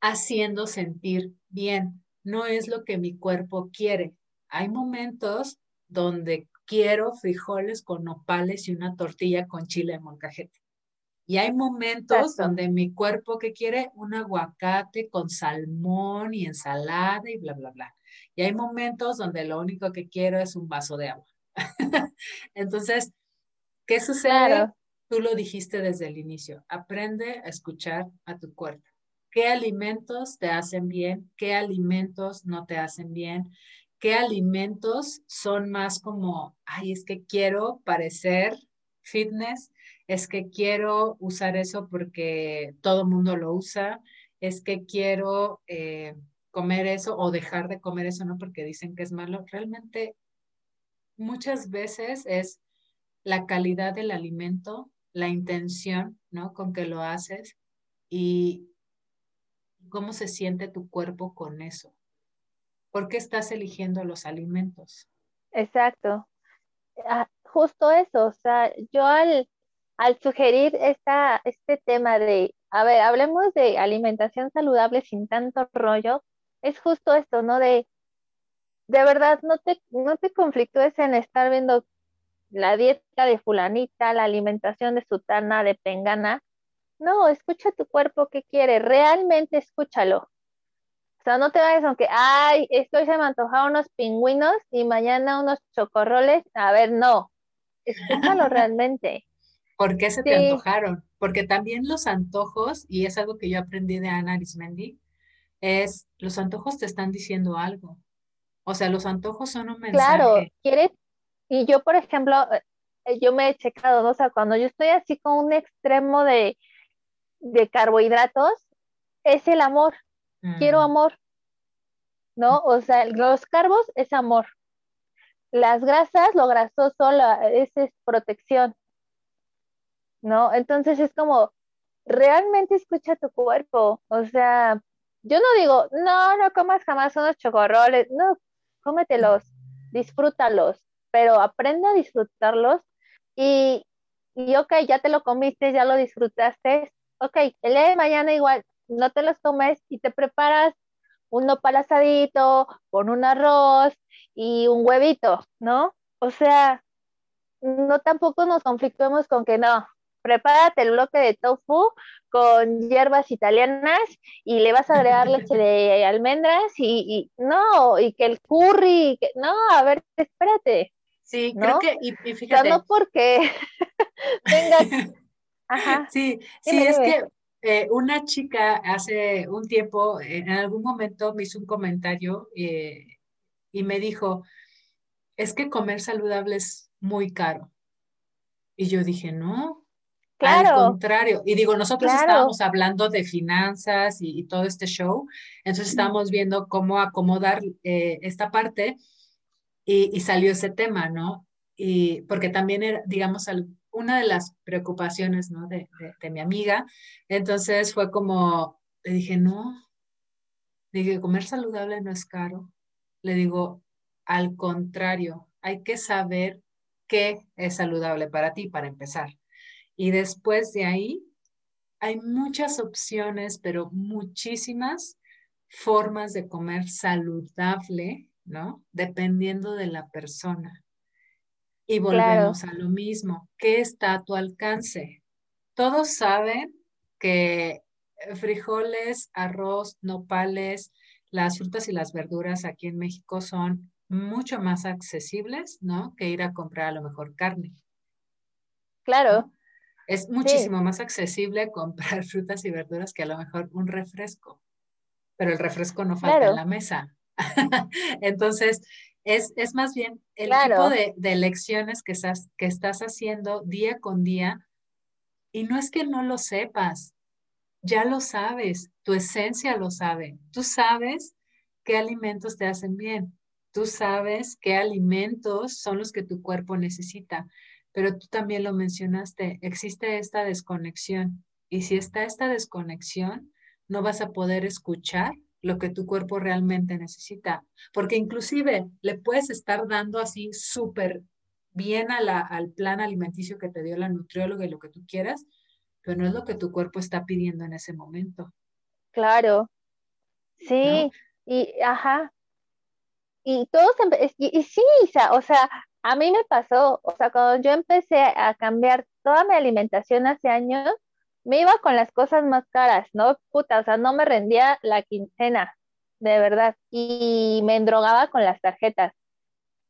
haciendo sentir bien. No es lo que mi cuerpo quiere. Hay momentos donde quiero frijoles con nopales y una tortilla con chile de molcajete. Y hay momentos donde mi cuerpo que quiere un aguacate con salmón y ensalada y bla, bla, bla. Y hay momentos donde lo único que quiero es un vaso de agua. Entonces, ¿qué sucede? Tú lo dijiste desde el inicio. Aprende a escuchar a tu cuerpo. ¿Qué alimentos te hacen bien? ¿Qué alimentos no te hacen bien? ¿Qué alimentos son más como, ay, es que quiero parecer fitness? Es que quiero usar eso porque todo mundo lo usa. Es que quiero eh, comer eso o dejar de comer eso, no porque dicen que es malo. Realmente muchas veces es la calidad del alimento, la intención. Con que lo haces y cómo se siente tu cuerpo con eso. ¿Por qué estás eligiendo los alimentos? Exacto. Ah, justo eso, o sea, yo al, al sugerir esta, este tema de, a ver, hablemos de alimentación saludable sin tanto rollo, es justo esto, ¿no? De de verdad no te, no te conflictúes en estar viendo la dieta de fulanita, la alimentación de sutana, de pengana. No, escucha tu cuerpo que quiere, realmente escúchalo. O sea, no te vayas aunque, ay, estoy se me antojaron unos pingüinos y mañana unos chocorroles. A ver, no, escúchalo realmente. ¿Por qué se te antojaron? Porque también los antojos, y es algo que yo aprendí de Ana Arismendi, es los antojos te están diciendo algo. O sea, los antojos son un mensaje. Claro, quieres, y yo, por ejemplo, eh, yo me he checado, ¿no? o sea, cuando yo estoy así con un extremo de, carbohidratos, es el amor. Quiero mm. amor, ¿no? O sea, los carbos es amor. Las grasas, lo grasoso, la, es, es protección, ¿no? Entonces es como, realmente escucha tu cuerpo, o sea, yo no digo, no, no comas jamás unos chocorroles, no, cómetelos, disfrútalos, pero aprende a disfrutarlos y, y ok, ya te lo comiste, ya lo disfrutaste, ok, el día de mañana igual no te los comes y te preparas un nopal asadito con un arroz y un huevito, ¿no? O sea, no tampoco nos conflictuemos con que no, prepárate el bloque de tofu con hierbas italianas y le vas a agregar leche de almendras y, no, y que el curry, que, no, a ver, espérate. Sí, creo que, y, fíjate. no porque tengas... Ajá. Sí, sí, es que eh, una chica hace un tiempo, en algún momento me hizo un comentario eh, y me dijo, es que comer saludable es muy caro. Y yo dije, no, Al contrario, y digo, nosotros estábamos hablando de finanzas y, todo este show, entonces estábamos viendo cómo acomodar eh, esta parte y, salió ese tema, ¿no? Y porque también era, digamos, una de las preocupaciones, ¿no? De, mi amiga, entonces fue como, le dije, no, le dije, comer saludable no es caro, le digo, al contrario, hay que saber qué es saludable para ti, para empezar. Y después de ahí, hay muchas opciones, pero muchísimas formas de comer saludable, ¿no? Dependiendo de la persona. Y volvemos a lo mismo. ¿Qué está a tu alcance? Todos saben que frijoles, arroz, nopales, las frutas y las verduras aquí en México son mucho más accesibles, ¿no? Que ir a comprar a lo mejor carne. Claro. Es muchísimo más accesible comprar frutas y verduras que a lo mejor un refresco, pero el refresco no falta en la mesa. Entonces, es, más bien el tipo de, de elecciones que estás, que estás haciendo día con día. Y no es que no lo sepas, ya lo sabes, tu esencia lo sabe. Tú sabes qué alimentos te hacen bien. Tú sabes qué alimentos son los que tu cuerpo necesita pero tú también lo mencionaste, existe esta desconexión y si está esta desconexión, no vas a poder escuchar lo que tu cuerpo realmente necesita, porque inclusive le puedes estar dando así súper bien a la, al plan alimenticio que te dio la nutrióloga y lo que tú quieras, pero no es lo que tu cuerpo está pidiendo en ese momento. Claro, sí, y ajá, y todos, y, y, sí, o sea, a mí me pasó, o sea, cuando yo empecé a cambiar toda mi alimentación hace años, me iba con las cosas más caras, ¿no? Puta, o sea, no me rendía la quincena, de verdad, y me endrogaba con las tarjetas,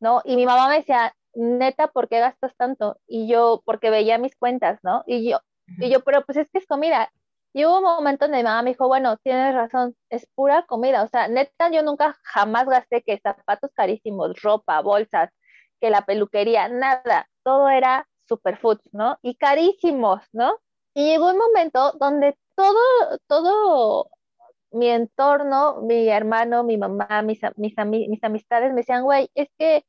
¿no? Y mi mamá me decía, neta, ¿por qué gastas tanto? Y yo, porque veía mis cuentas, ¿no? Y yo, y yo, pero pues es que es comida. Y hubo un momento donde mi mamá me dijo, bueno, tienes razón, es pura comida. O sea, neta, yo nunca jamás gasté que zapatos carísimos, ropa, bolsas, que la peluquería, nada, todo era superfood, ¿no? Y carísimos, ¿no? Y llegó un momento donde todo, todo mi entorno, mi hermano, mi mamá, mis, mis, mis amistades me decían, güey, es que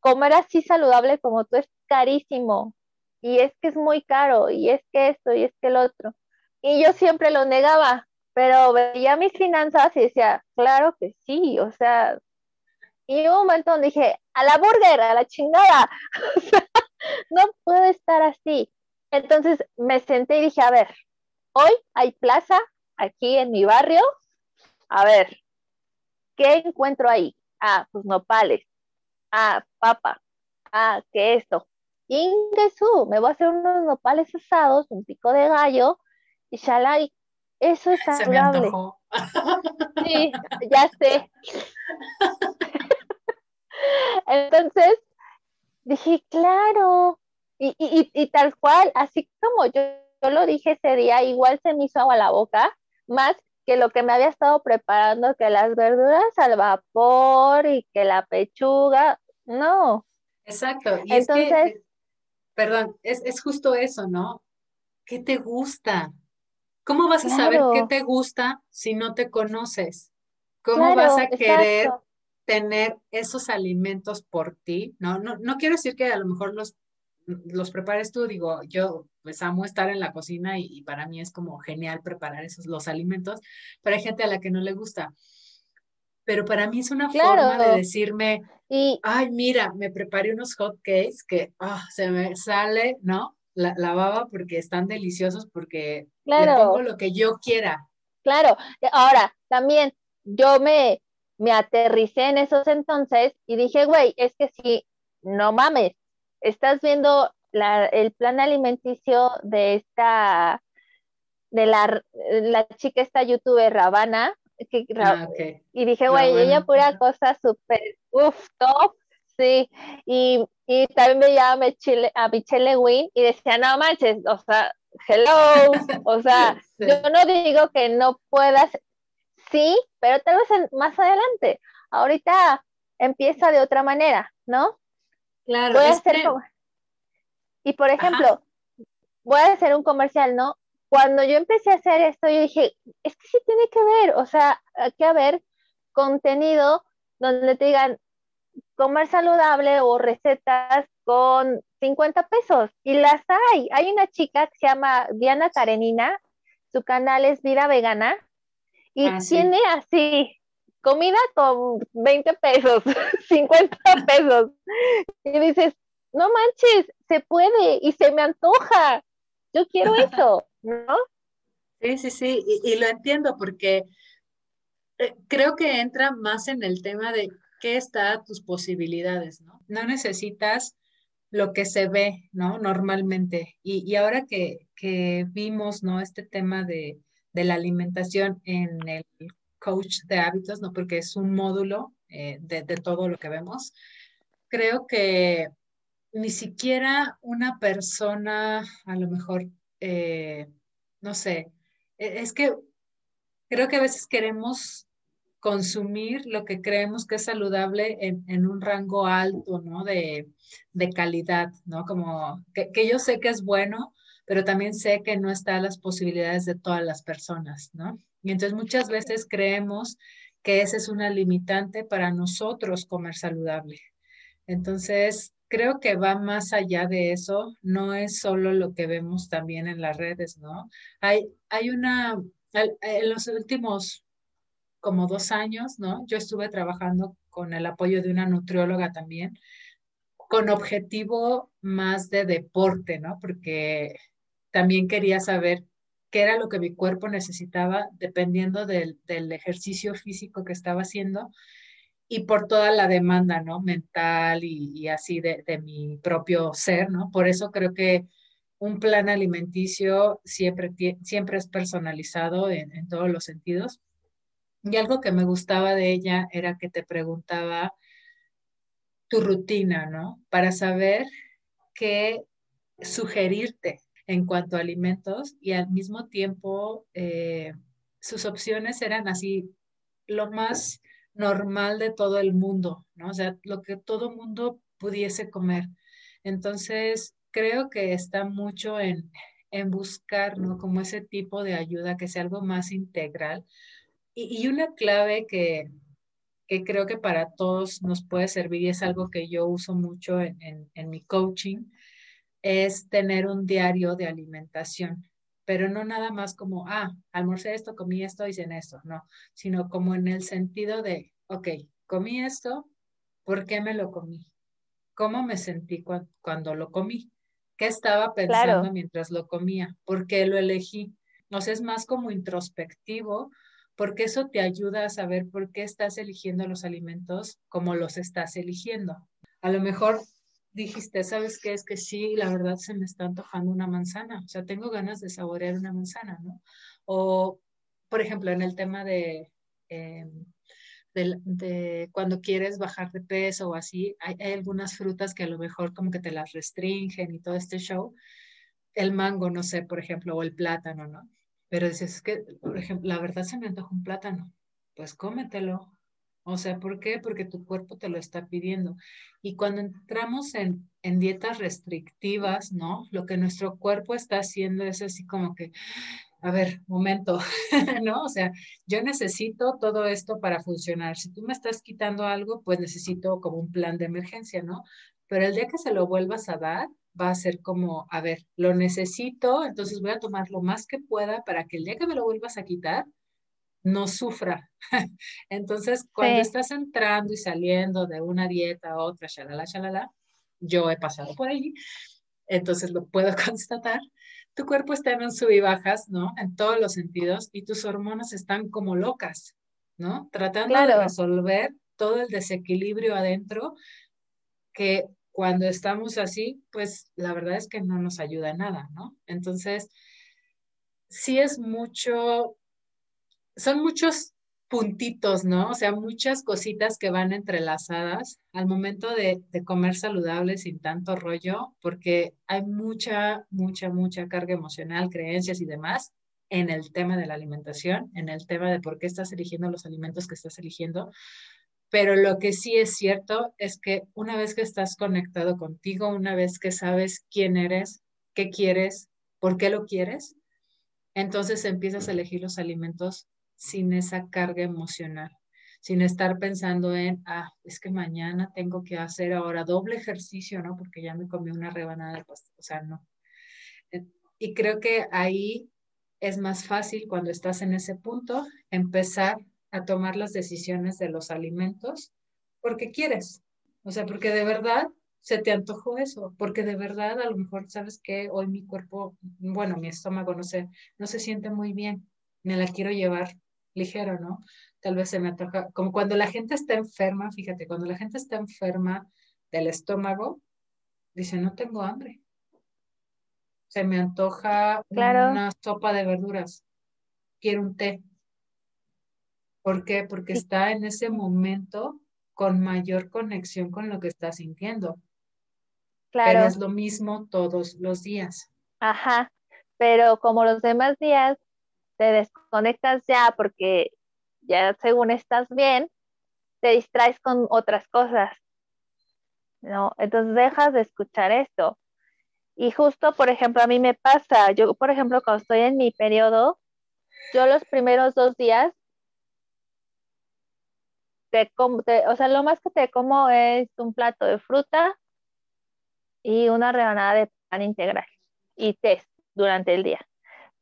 comer así saludable como tú es carísimo, y es que es muy caro, y es que esto, y es que el otro. Y yo siempre lo negaba, pero veía mis finanzas y decía, claro que sí, o sea, y un momento donde dije, a la burger, a la chingada. no puede estar así. Entonces me senté y dije, a ver, hoy hay plaza aquí en mi barrio. A ver, ¿qué encuentro ahí? Ah, pues nopales. Ah, papa. Ah, ¿qué esto? Ingesu, me voy a hacer unos nopales asados, un pico de gallo, y shalai. Eso es saludable. Sí, ya sé. Entonces, dije, claro, y, y, y, tal cual, así como yo, yo, lo dije ese día, igual se me hizo agua la boca, más que lo que me había estado preparando, que las verduras al vapor y que la pechuga, no. Exacto, y Entonces, es que, perdón, es, es justo eso, ¿no? ¿Qué te gusta? ¿Cómo vas a saber qué te gusta si no te conoces? ¿Cómo vas a querer tener esos alimentos por ti, ¿no? No, no quiero decir que a lo mejor los, los prepares tú, digo, yo pues amo estar en la cocina y, para mí es como genial preparar esos, los alimentos, pero hay gente a la que no le gusta. Pero para mí es una forma de decirme, y, ay, mira, me preparé unos hot cakes que ah, se me sale, ¿no? La, la, baba porque están deliciosos, porque le pongo lo que yo quiera. Claro, ahora también yo me, me aterricé en esos entonces y dije, güey, es que si, no mames, estás viendo el plan alimenticio de esta, de la, la chica, esta youtuber Ravana, ah, y dije, güey, ella pura cosa súper, uff, top, sí, y, y también veía a Michelle, a Michelle Wynn y decía, no manches, o sea, hello, o sea, yo no digo que no puedas sí, pero tal vez más adelante. Ahorita empieza de otra manera, ¿no? Claro. Voy a hacer Y por ejemplo, voy a hacer un comercial, ¿no? Cuando yo empecé a hacer esto, yo dije, es que sí tiene que ver, o sea, hay que haber contenido donde te digan comer saludable o recetas con 50 pesos y las hay. Hay una chica que se llama Diana Karenina, su canal es Vida Vegana y ah, tiene así comida con 20 pesos, 50 pesos. Y dices, no manches, se puede y se me antoja. Yo quiero eso, ¿no? Sí, sí, sí, y, lo entiendo porque eh, creo que entra más en el tema de qué está a tus posibilidades, ¿no? No necesitas lo que se ve, ¿no? Normalmente. Y, ahora que, vimos, ¿no? Este tema de, la alimentación en el coach de hábitos, ¿no? Porque es un módulo eh, de, todo lo que vemos. Creo que ni siquiera una persona, a lo mejor, eh, no sé, e, es que creo que a veces queremos consumir lo que creemos que es saludable en, un rango alto, ¿no? De, calidad, ¿no? Como que, que, yo sé que es bueno, pero también sé que no está a las posibilidades de todas las personas, ¿no? Y entonces muchas veces creemos que esa es una limitante para nosotros comer saludable. Entonces, creo que va más allá de eso, no es solo lo que vemos también en las redes, ¿no? Hay, hay una, en los últimos como dos años, ¿no? Yo estuve trabajando con el apoyo de una nutrióloga también, con objetivo más de deporte, ¿no? Porque también quería saber qué era lo que mi cuerpo necesitaba dependiendo del, ejercicio físico que estaba haciendo y por toda la demanda, ¿no? Mental y, así de, mi propio ser, ¿no? Por eso creo que un plan alimenticio siempre, siempre es personalizado en todos los sentidos y algo que me gustaba de ella era que te preguntaba tu rutina, ¿no? Para saber qué sugerirte en cuanto a alimentos y al mismo tiempo eh, sus opciones eran así lo más normal de todo el mundo, ¿no? O sea, lo que todo mundo pudiese comer. Entonces, creo que está mucho en, en buscar, ¿no? Como ese tipo de ayuda que sea algo más integral y, una clave que, creo que para todos nos puede servir y es algo que yo uso mucho en, mi coaching, es tener un diario de alimentación, pero no nada más como, ah, almorcé esto, comí esto, hice esto, no, sino como en el sentido de, ok, comí esto, ¿por qué me lo comí? ¿Cómo me sentí cuando lo comí? ¿Qué estaba pensando mientras lo comía? ¿Por qué lo elegí? No sé, es más como introspectivo porque eso te ayuda a saber por qué estás eligiendo los alimentos como los estás eligiendo. A lo mejor dijiste, ¿sabes qué? Es que sí, la verdad se me está antojando una manzana, o sea, tengo ganas de saborear una manzana, ¿no? O, por ejemplo, en el tema de, em, de, cuando quieres bajar de peso o así, hay, hay, algunas frutas que a lo mejor como que te las restringen y todo este show. El mango, no sé, por ejemplo, o el plátano, ¿no? Pero dices, que, por ejemplo, la verdad se me antoja un plátano, pues cómetelo. O sea, ¿por qué? Porque tu cuerpo te lo está pidiendo. Y cuando entramos en, dietas restrictivas, ¿no? Lo que nuestro cuerpo está haciendo es así como que, a ver, momento, ¿no? O sea, yo necesito todo esto para funcionar. Si tú me estás quitando algo, pues necesito como un plan de emergencia, ¿no? Pero el día que se lo vuelvas a dar, va a ser como, a ver, lo necesito, entonces voy a tomar lo más que pueda para que el día que me lo vuelvas a quitar, no sufra. entonces, cuando estás entrando y saliendo de una dieta a otra, shalala, shalala, yo he pasado por ahí, entonces lo puedo constatar. Tu cuerpo está en un sub y bajas, ¿no? En todos los sentidos y tus hormonas están como locas, ¿no? Tratando de resolver todo el desequilibrio adentro que cuando estamos así, pues la verdad es que no nos ayuda nada, ¿no? Entonces, sí es mucho, son muchos puntitos, ¿no? O sea, muchas cositas que van entrelazadas al momento de, de, comer saludable sin tanto rollo, porque hay mucha, mucha, mucha carga emocional, creencias y demás en el tema de la alimentación, en el tema de por qué estás eligiendo los alimentos que estás eligiendo, pero lo que sí es cierto es que una vez que estás conectado contigo, una vez que sabes quién eres, qué quieres, por qué lo quieres, entonces empiezas a elegir los alimentos sin esa carga emocional, sin estar pensando en, ah, es que mañana tengo que hacer ahora doble ejercicio, ¿no? Porque ya me comí una rebanada de pastel, o sea, no. Eh, y creo que ahí es más fácil cuando estás en ese punto empezar a tomar las decisiones de los alimentos porque quieres, o sea, porque de verdad se te antojó eso, porque de verdad a lo mejor sabes que hoy mi cuerpo, bueno, mi estómago no se, no se siente muy bien, me la quiero llevar ligero, ¿no? Tal vez se me antoja, como cuando la gente está enferma, fíjate, cuando la gente está enferma del estómago, dice, no tengo hambre. Se me antoja una sopa de verduras, quiero un té. ¿Por qué? Porque está en ese momento con mayor conexión con lo que está sintiendo. Claro. Pero es lo mismo todos los días. Ajá, pero como los demás días te desconectas ya porque ya según estás bien, te distraes con otras cosas. ¿No? Entonces dejas de escuchar esto. Y justo, por ejemplo, a mí me pasa, yo, por ejemplo, cuando estoy en mi periodo, yo los primeros dos días, te, o sea, lo más que te como es un plato de fruta y una rebanada de pan integral y té durante el día.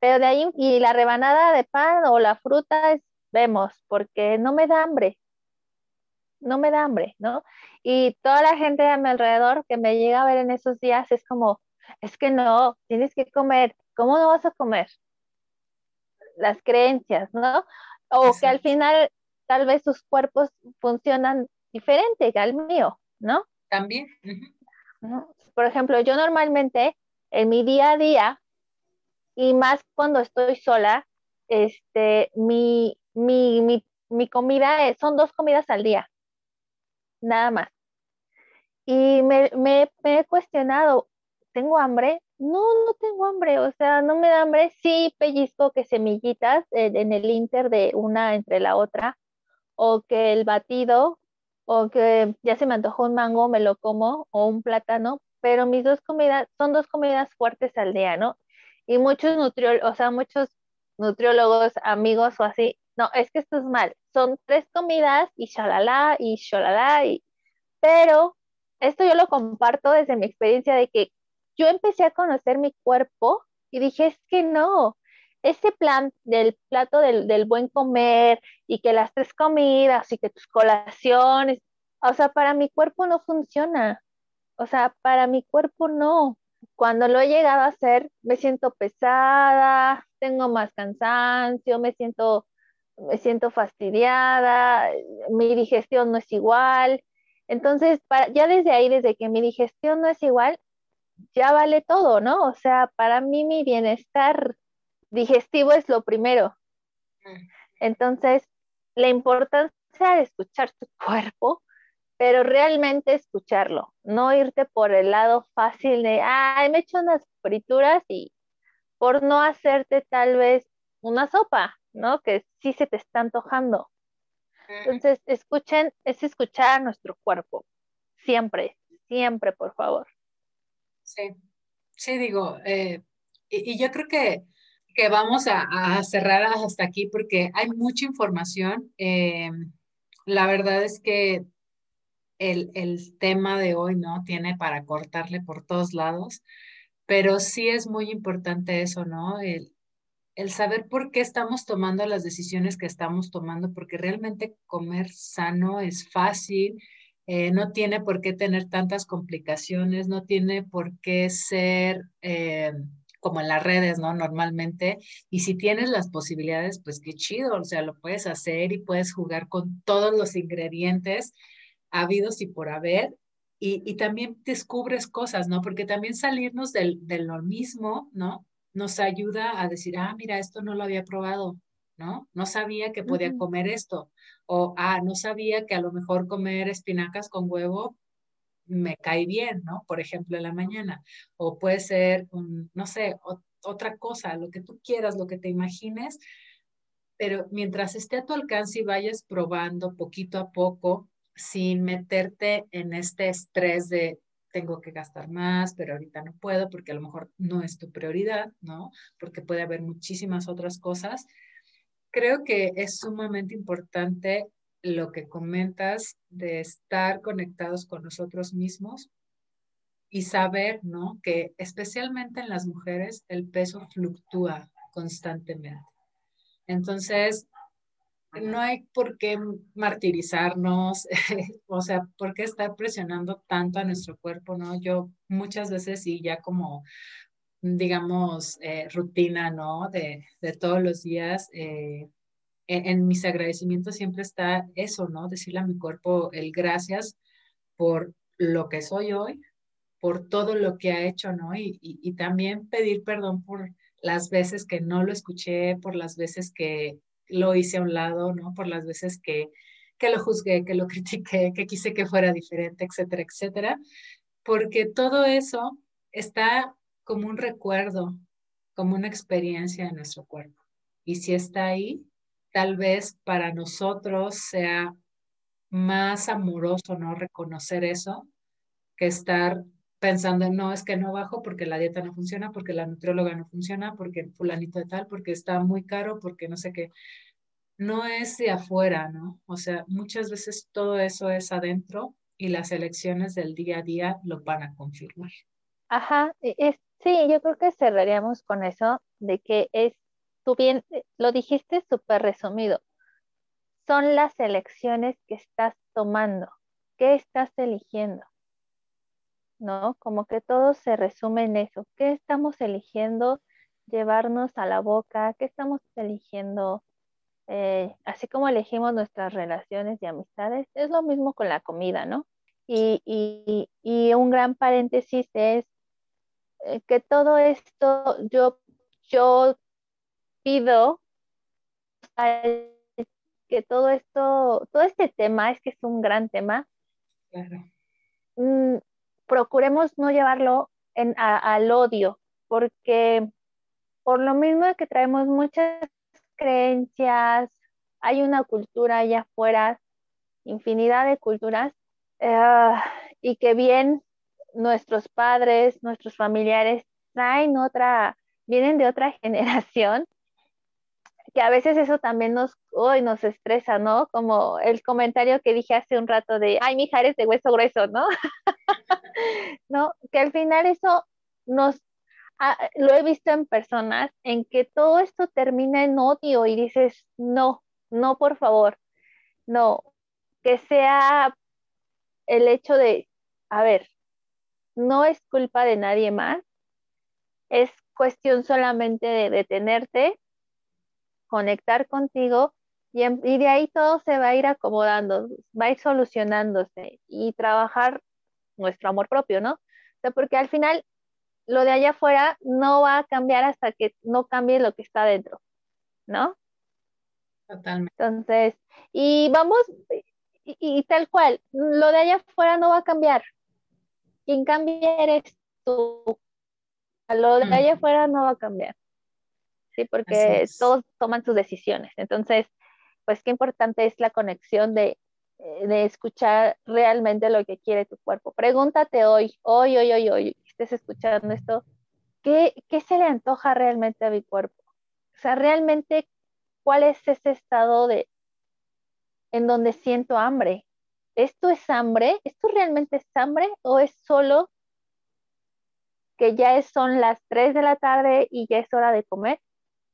Pero de ahí, y la rebanada de pan o la fruta, vemos, porque no me da hambre, no me da hambre, ¿no? Y toda la gente a mi alrededor que me llega a ver en esos días es como, es que no, tienes que comer, ¿cómo no vas a comer? Las creencias, ¿no? O que al final tal vez sus cuerpos funcionan diferente que al mío, ¿no? También. Por ejemplo, yo normalmente en mi día a día y más cuando estoy sola, este, mi, mi, mi, mi comida es, son dos comidas al día, nada más. Y me, me, he cuestionado, ¿tengo hambre? No, no tengo hambre, o sea, no me da hambre. Sí, pellizco que semillitas en, en el inter de una entre la otra, o que el batido, o que ya se me antojó un mango, me lo como, o un plátano, pero mis dos comidas son dos comidas fuertes al día, ¿no? Y muchos nutriólogos, o sea, muchos nutriólogos, amigos o así, no, es que esto es mal. Son tres comidas y shalala y shalala y pero esto yo lo comparto desde mi experiencia de que yo empecé a conocer mi cuerpo y dije, es que no, ese plan del plato del, del, buen comer y que las tres comidas y que tus colaciones, o sea, para mi cuerpo no funciona. O sea, para mi cuerpo no. Cuando lo he llegado a hacer, me siento pesada, tengo más cansancio, me siento, me siento fastidiada, mi digestión no es igual. Entonces, ya desde ahí, desde que mi digestión no es igual, ya vale todo, ¿no? O sea, para mí mi bienestar digestivo es lo primero. Mm. Entonces, la importancia de escuchar tu cuerpo pero realmente escucharlo, no irte por el lado fácil de, ay, me echo unas frituras y por no hacerte tal vez una sopa, ¿no? Que sí se te está antojando. Entonces, escuchen, es escuchar a nuestro cuerpo, siempre, siempre, por favor. Sí, sí, digo, eh, y, yo creo que, que vamos a, cerrar hasta aquí porque hay mucha información. Eh, la verdad es que el, tema de hoy, ¿no? Tiene para cortarle por todos lados, pero sí es muy importante eso, ¿no? El, el saber por qué estamos tomando las decisiones que estamos tomando, porque realmente comer sano es fácil, eh, no tiene por qué tener tantas complicaciones, no tiene por qué ser eh, como en las redes, ¿no? Normalmente, y si tienes las posibilidades, pues qué chido, o sea, lo puedes hacer y puedes jugar con todos los ingredientes habidos y por haber, y, también descubres cosas, ¿no? Porque también salirnos del, del lo mismo, ¿no? Nos ayuda a decir, ah, mira, esto no lo había probado, ¿no? No sabía que podía comer esto. O, ah, no sabía que a lo mejor comer espinacas con huevo me cae bien, ¿no? Por ejemplo, en la mañana. O puede ser, no sé, otra cosa, lo que tú quieras, lo que te imagines. Pero mientras esté a tu alcance y vayas probando poquito a poco, sin meterte en este estrés de tengo que gastar más, pero ahorita no puedo porque a lo mejor no es tu prioridad, ¿no? Porque puede haber muchísimas otras cosas. Creo que es sumamente importante lo que comentas de estar conectados con nosotros mismos y saber, ¿no? Que especialmente en las mujeres el peso fluctúa constantemente. Entonces, no hay por qué martirizarnos, o sea, por qué estar presionando tanto a nuestro cuerpo, ¿no? Yo muchas veces y ya como, digamos, eh, rutina, ¿no? De, todos los días, eh, en, en, mis agradecimientos siempre está eso, ¿no? Decirle a mi cuerpo el gracias por lo que soy hoy, por todo lo que ha hecho, ¿no? Y, y, y también pedir perdón por las veces que no lo escuché, por las veces que lo hice a un lado, ¿no? Por las veces que, que lo juzgué, que lo critiqué, que quise que fuera diferente, etcétera, etcétera, porque todo eso está como un recuerdo, como una experiencia en nuestro cuerpo. Y si está ahí, tal vez para nosotros sea más amoroso, ¿no? Reconocer eso que estar pensando, no, es que no bajo porque la dieta no funciona, porque la nutrióloga no funciona, porque fulanito de tal, porque está muy caro, porque no sé qué. No es de afuera, ¿no? O sea, muchas veces todo eso es adentro y las elecciones del día a día lo van a confirmar. Ajá, e, es, sí, yo creo que cerraríamos con eso, de que es, tú bien, eh, lo dijiste súper resumido, son las elecciones que estás tomando, ¿qué estás eligiendo? ¿No? Como que todo se resume en eso. ¿Qué estamos eligiendo llevarnos a la boca? ¿Qué estamos eligiendo? Eh, así como elegimos nuestras relaciones y amistades, es lo mismo con la comida, ¿no? Y, y, un gran paréntesis es eh, que todo esto, yo, yo pido que todo esto, todo este tema, es que es un gran tema, claro. Procuremos no llevarlo en, al odio, porque por lo mismo que traemos muchas creencias, hay una cultura allá afuera, infinidad de culturas, eh, y que bien nuestros padres, nuestros familiares traen otra, vienen de otra generación, que a veces eso también nos, hoy nos estresa, ¿no? Como el comentario que dije hace un rato de, ay, mi eres de hueso grueso, ¿no? ¿no? Que al final eso nos, ah, lo he visto en personas en que todo esto termina en odio y dices, no, no, por favor, no, que sea el hecho de, a ver, no es culpa de nadie más, es cuestión solamente de detenerte, conectar contigo y, y, de ahí todo se va a ir acomodando, va a ir solucionándose y trabajar nuestro amor propio, ¿no? O sea, porque al final lo de allá afuera no va a cambiar hasta que no cambie lo que está dentro, ¿no? Totalmente. Entonces, y vamos, y, tal cual, lo de allá afuera no va a cambiar. Quien cambia eres tú. Lo de allá afuera no va a cambiar. Sí, porque todos toman sus decisiones. Entonces, pues qué importante es la conexión de de escuchar realmente lo que quiere tu cuerpo. Pregúntate hoy, hoy, hoy, hoy, hoy, estés escuchando esto, ¿qué, ¿qué se le antoja realmente a mi cuerpo? O sea, realmente, ¿cuál es ese estado de en donde siento hambre? ¿Esto es hambre? ¿Esto realmente es hambre o es solo que ya son las 3 de la tarde y ya es hora de comer?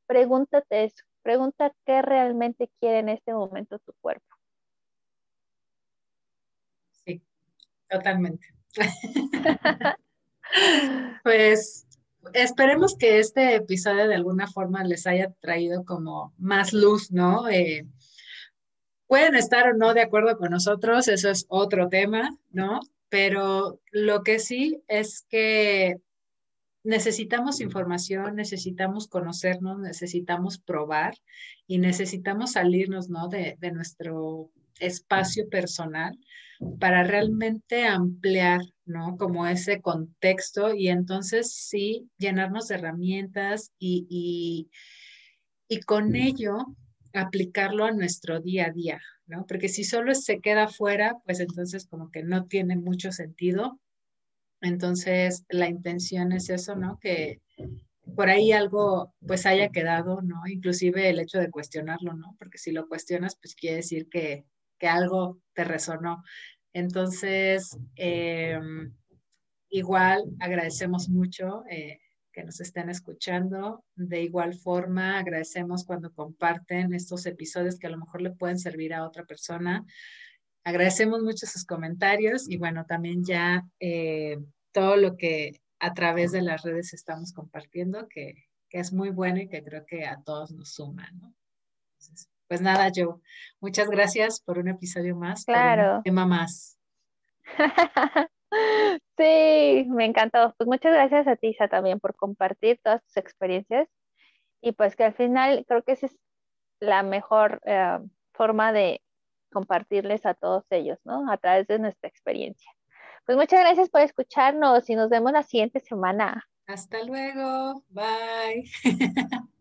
Pregúntate eso, pregunta qué realmente quiere en este momento tu cuerpo. Totalmente. pues esperemos que este episodio de alguna forma les haya traído como más luz, ¿no? Eh, pueden estar o no de acuerdo con nosotros, eso es otro tema, ¿no? Pero lo que sí es que necesitamos información, necesitamos conocernos, necesitamos probar y necesitamos salirnos, ¿no? De, de nuestro espacio personal para realmente ampliar, ¿no? Como ese contexto y entonces sí, llenarnos de herramientas y, y, con ello aplicarlo a nuestro día a día, ¿no? Porque si solo se queda fuera, pues entonces como que no tiene mucho sentido. Entonces, la intención es eso, ¿no? Que por ahí algo pues haya quedado, ¿no? Inclusive el hecho de cuestionarlo, ¿no? Porque si lo cuestionas, pues quiere decir que, que algo te resonó. Entonces, em, igual agradecemos mucho eh, que nos estén escuchando. De igual forma, agradecemos cuando comparten estos episodios que a lo mejor le pueden servir a otra persona. Agradecemos mucho sus comentarios y bueno, también ya eh, todo lo que a través de las redes estamos compartiendo, que, es muy bueno y que creo que a todos nos suma. Pues nada, Joe, muchas gracias por un episodio más, claro. un tema más. sí, me encantó. Pues muchas gracias a ti, Isa, también por compartir todas tus experiencias y pues que al final creo que esa es la mejor eh, forma de compartirles a todos ellos, ¿no? A través de nuestra experiencia. Pues muchas gracias por escucharnos y nos vemos la siguiente semana. Hasta luego. Bye.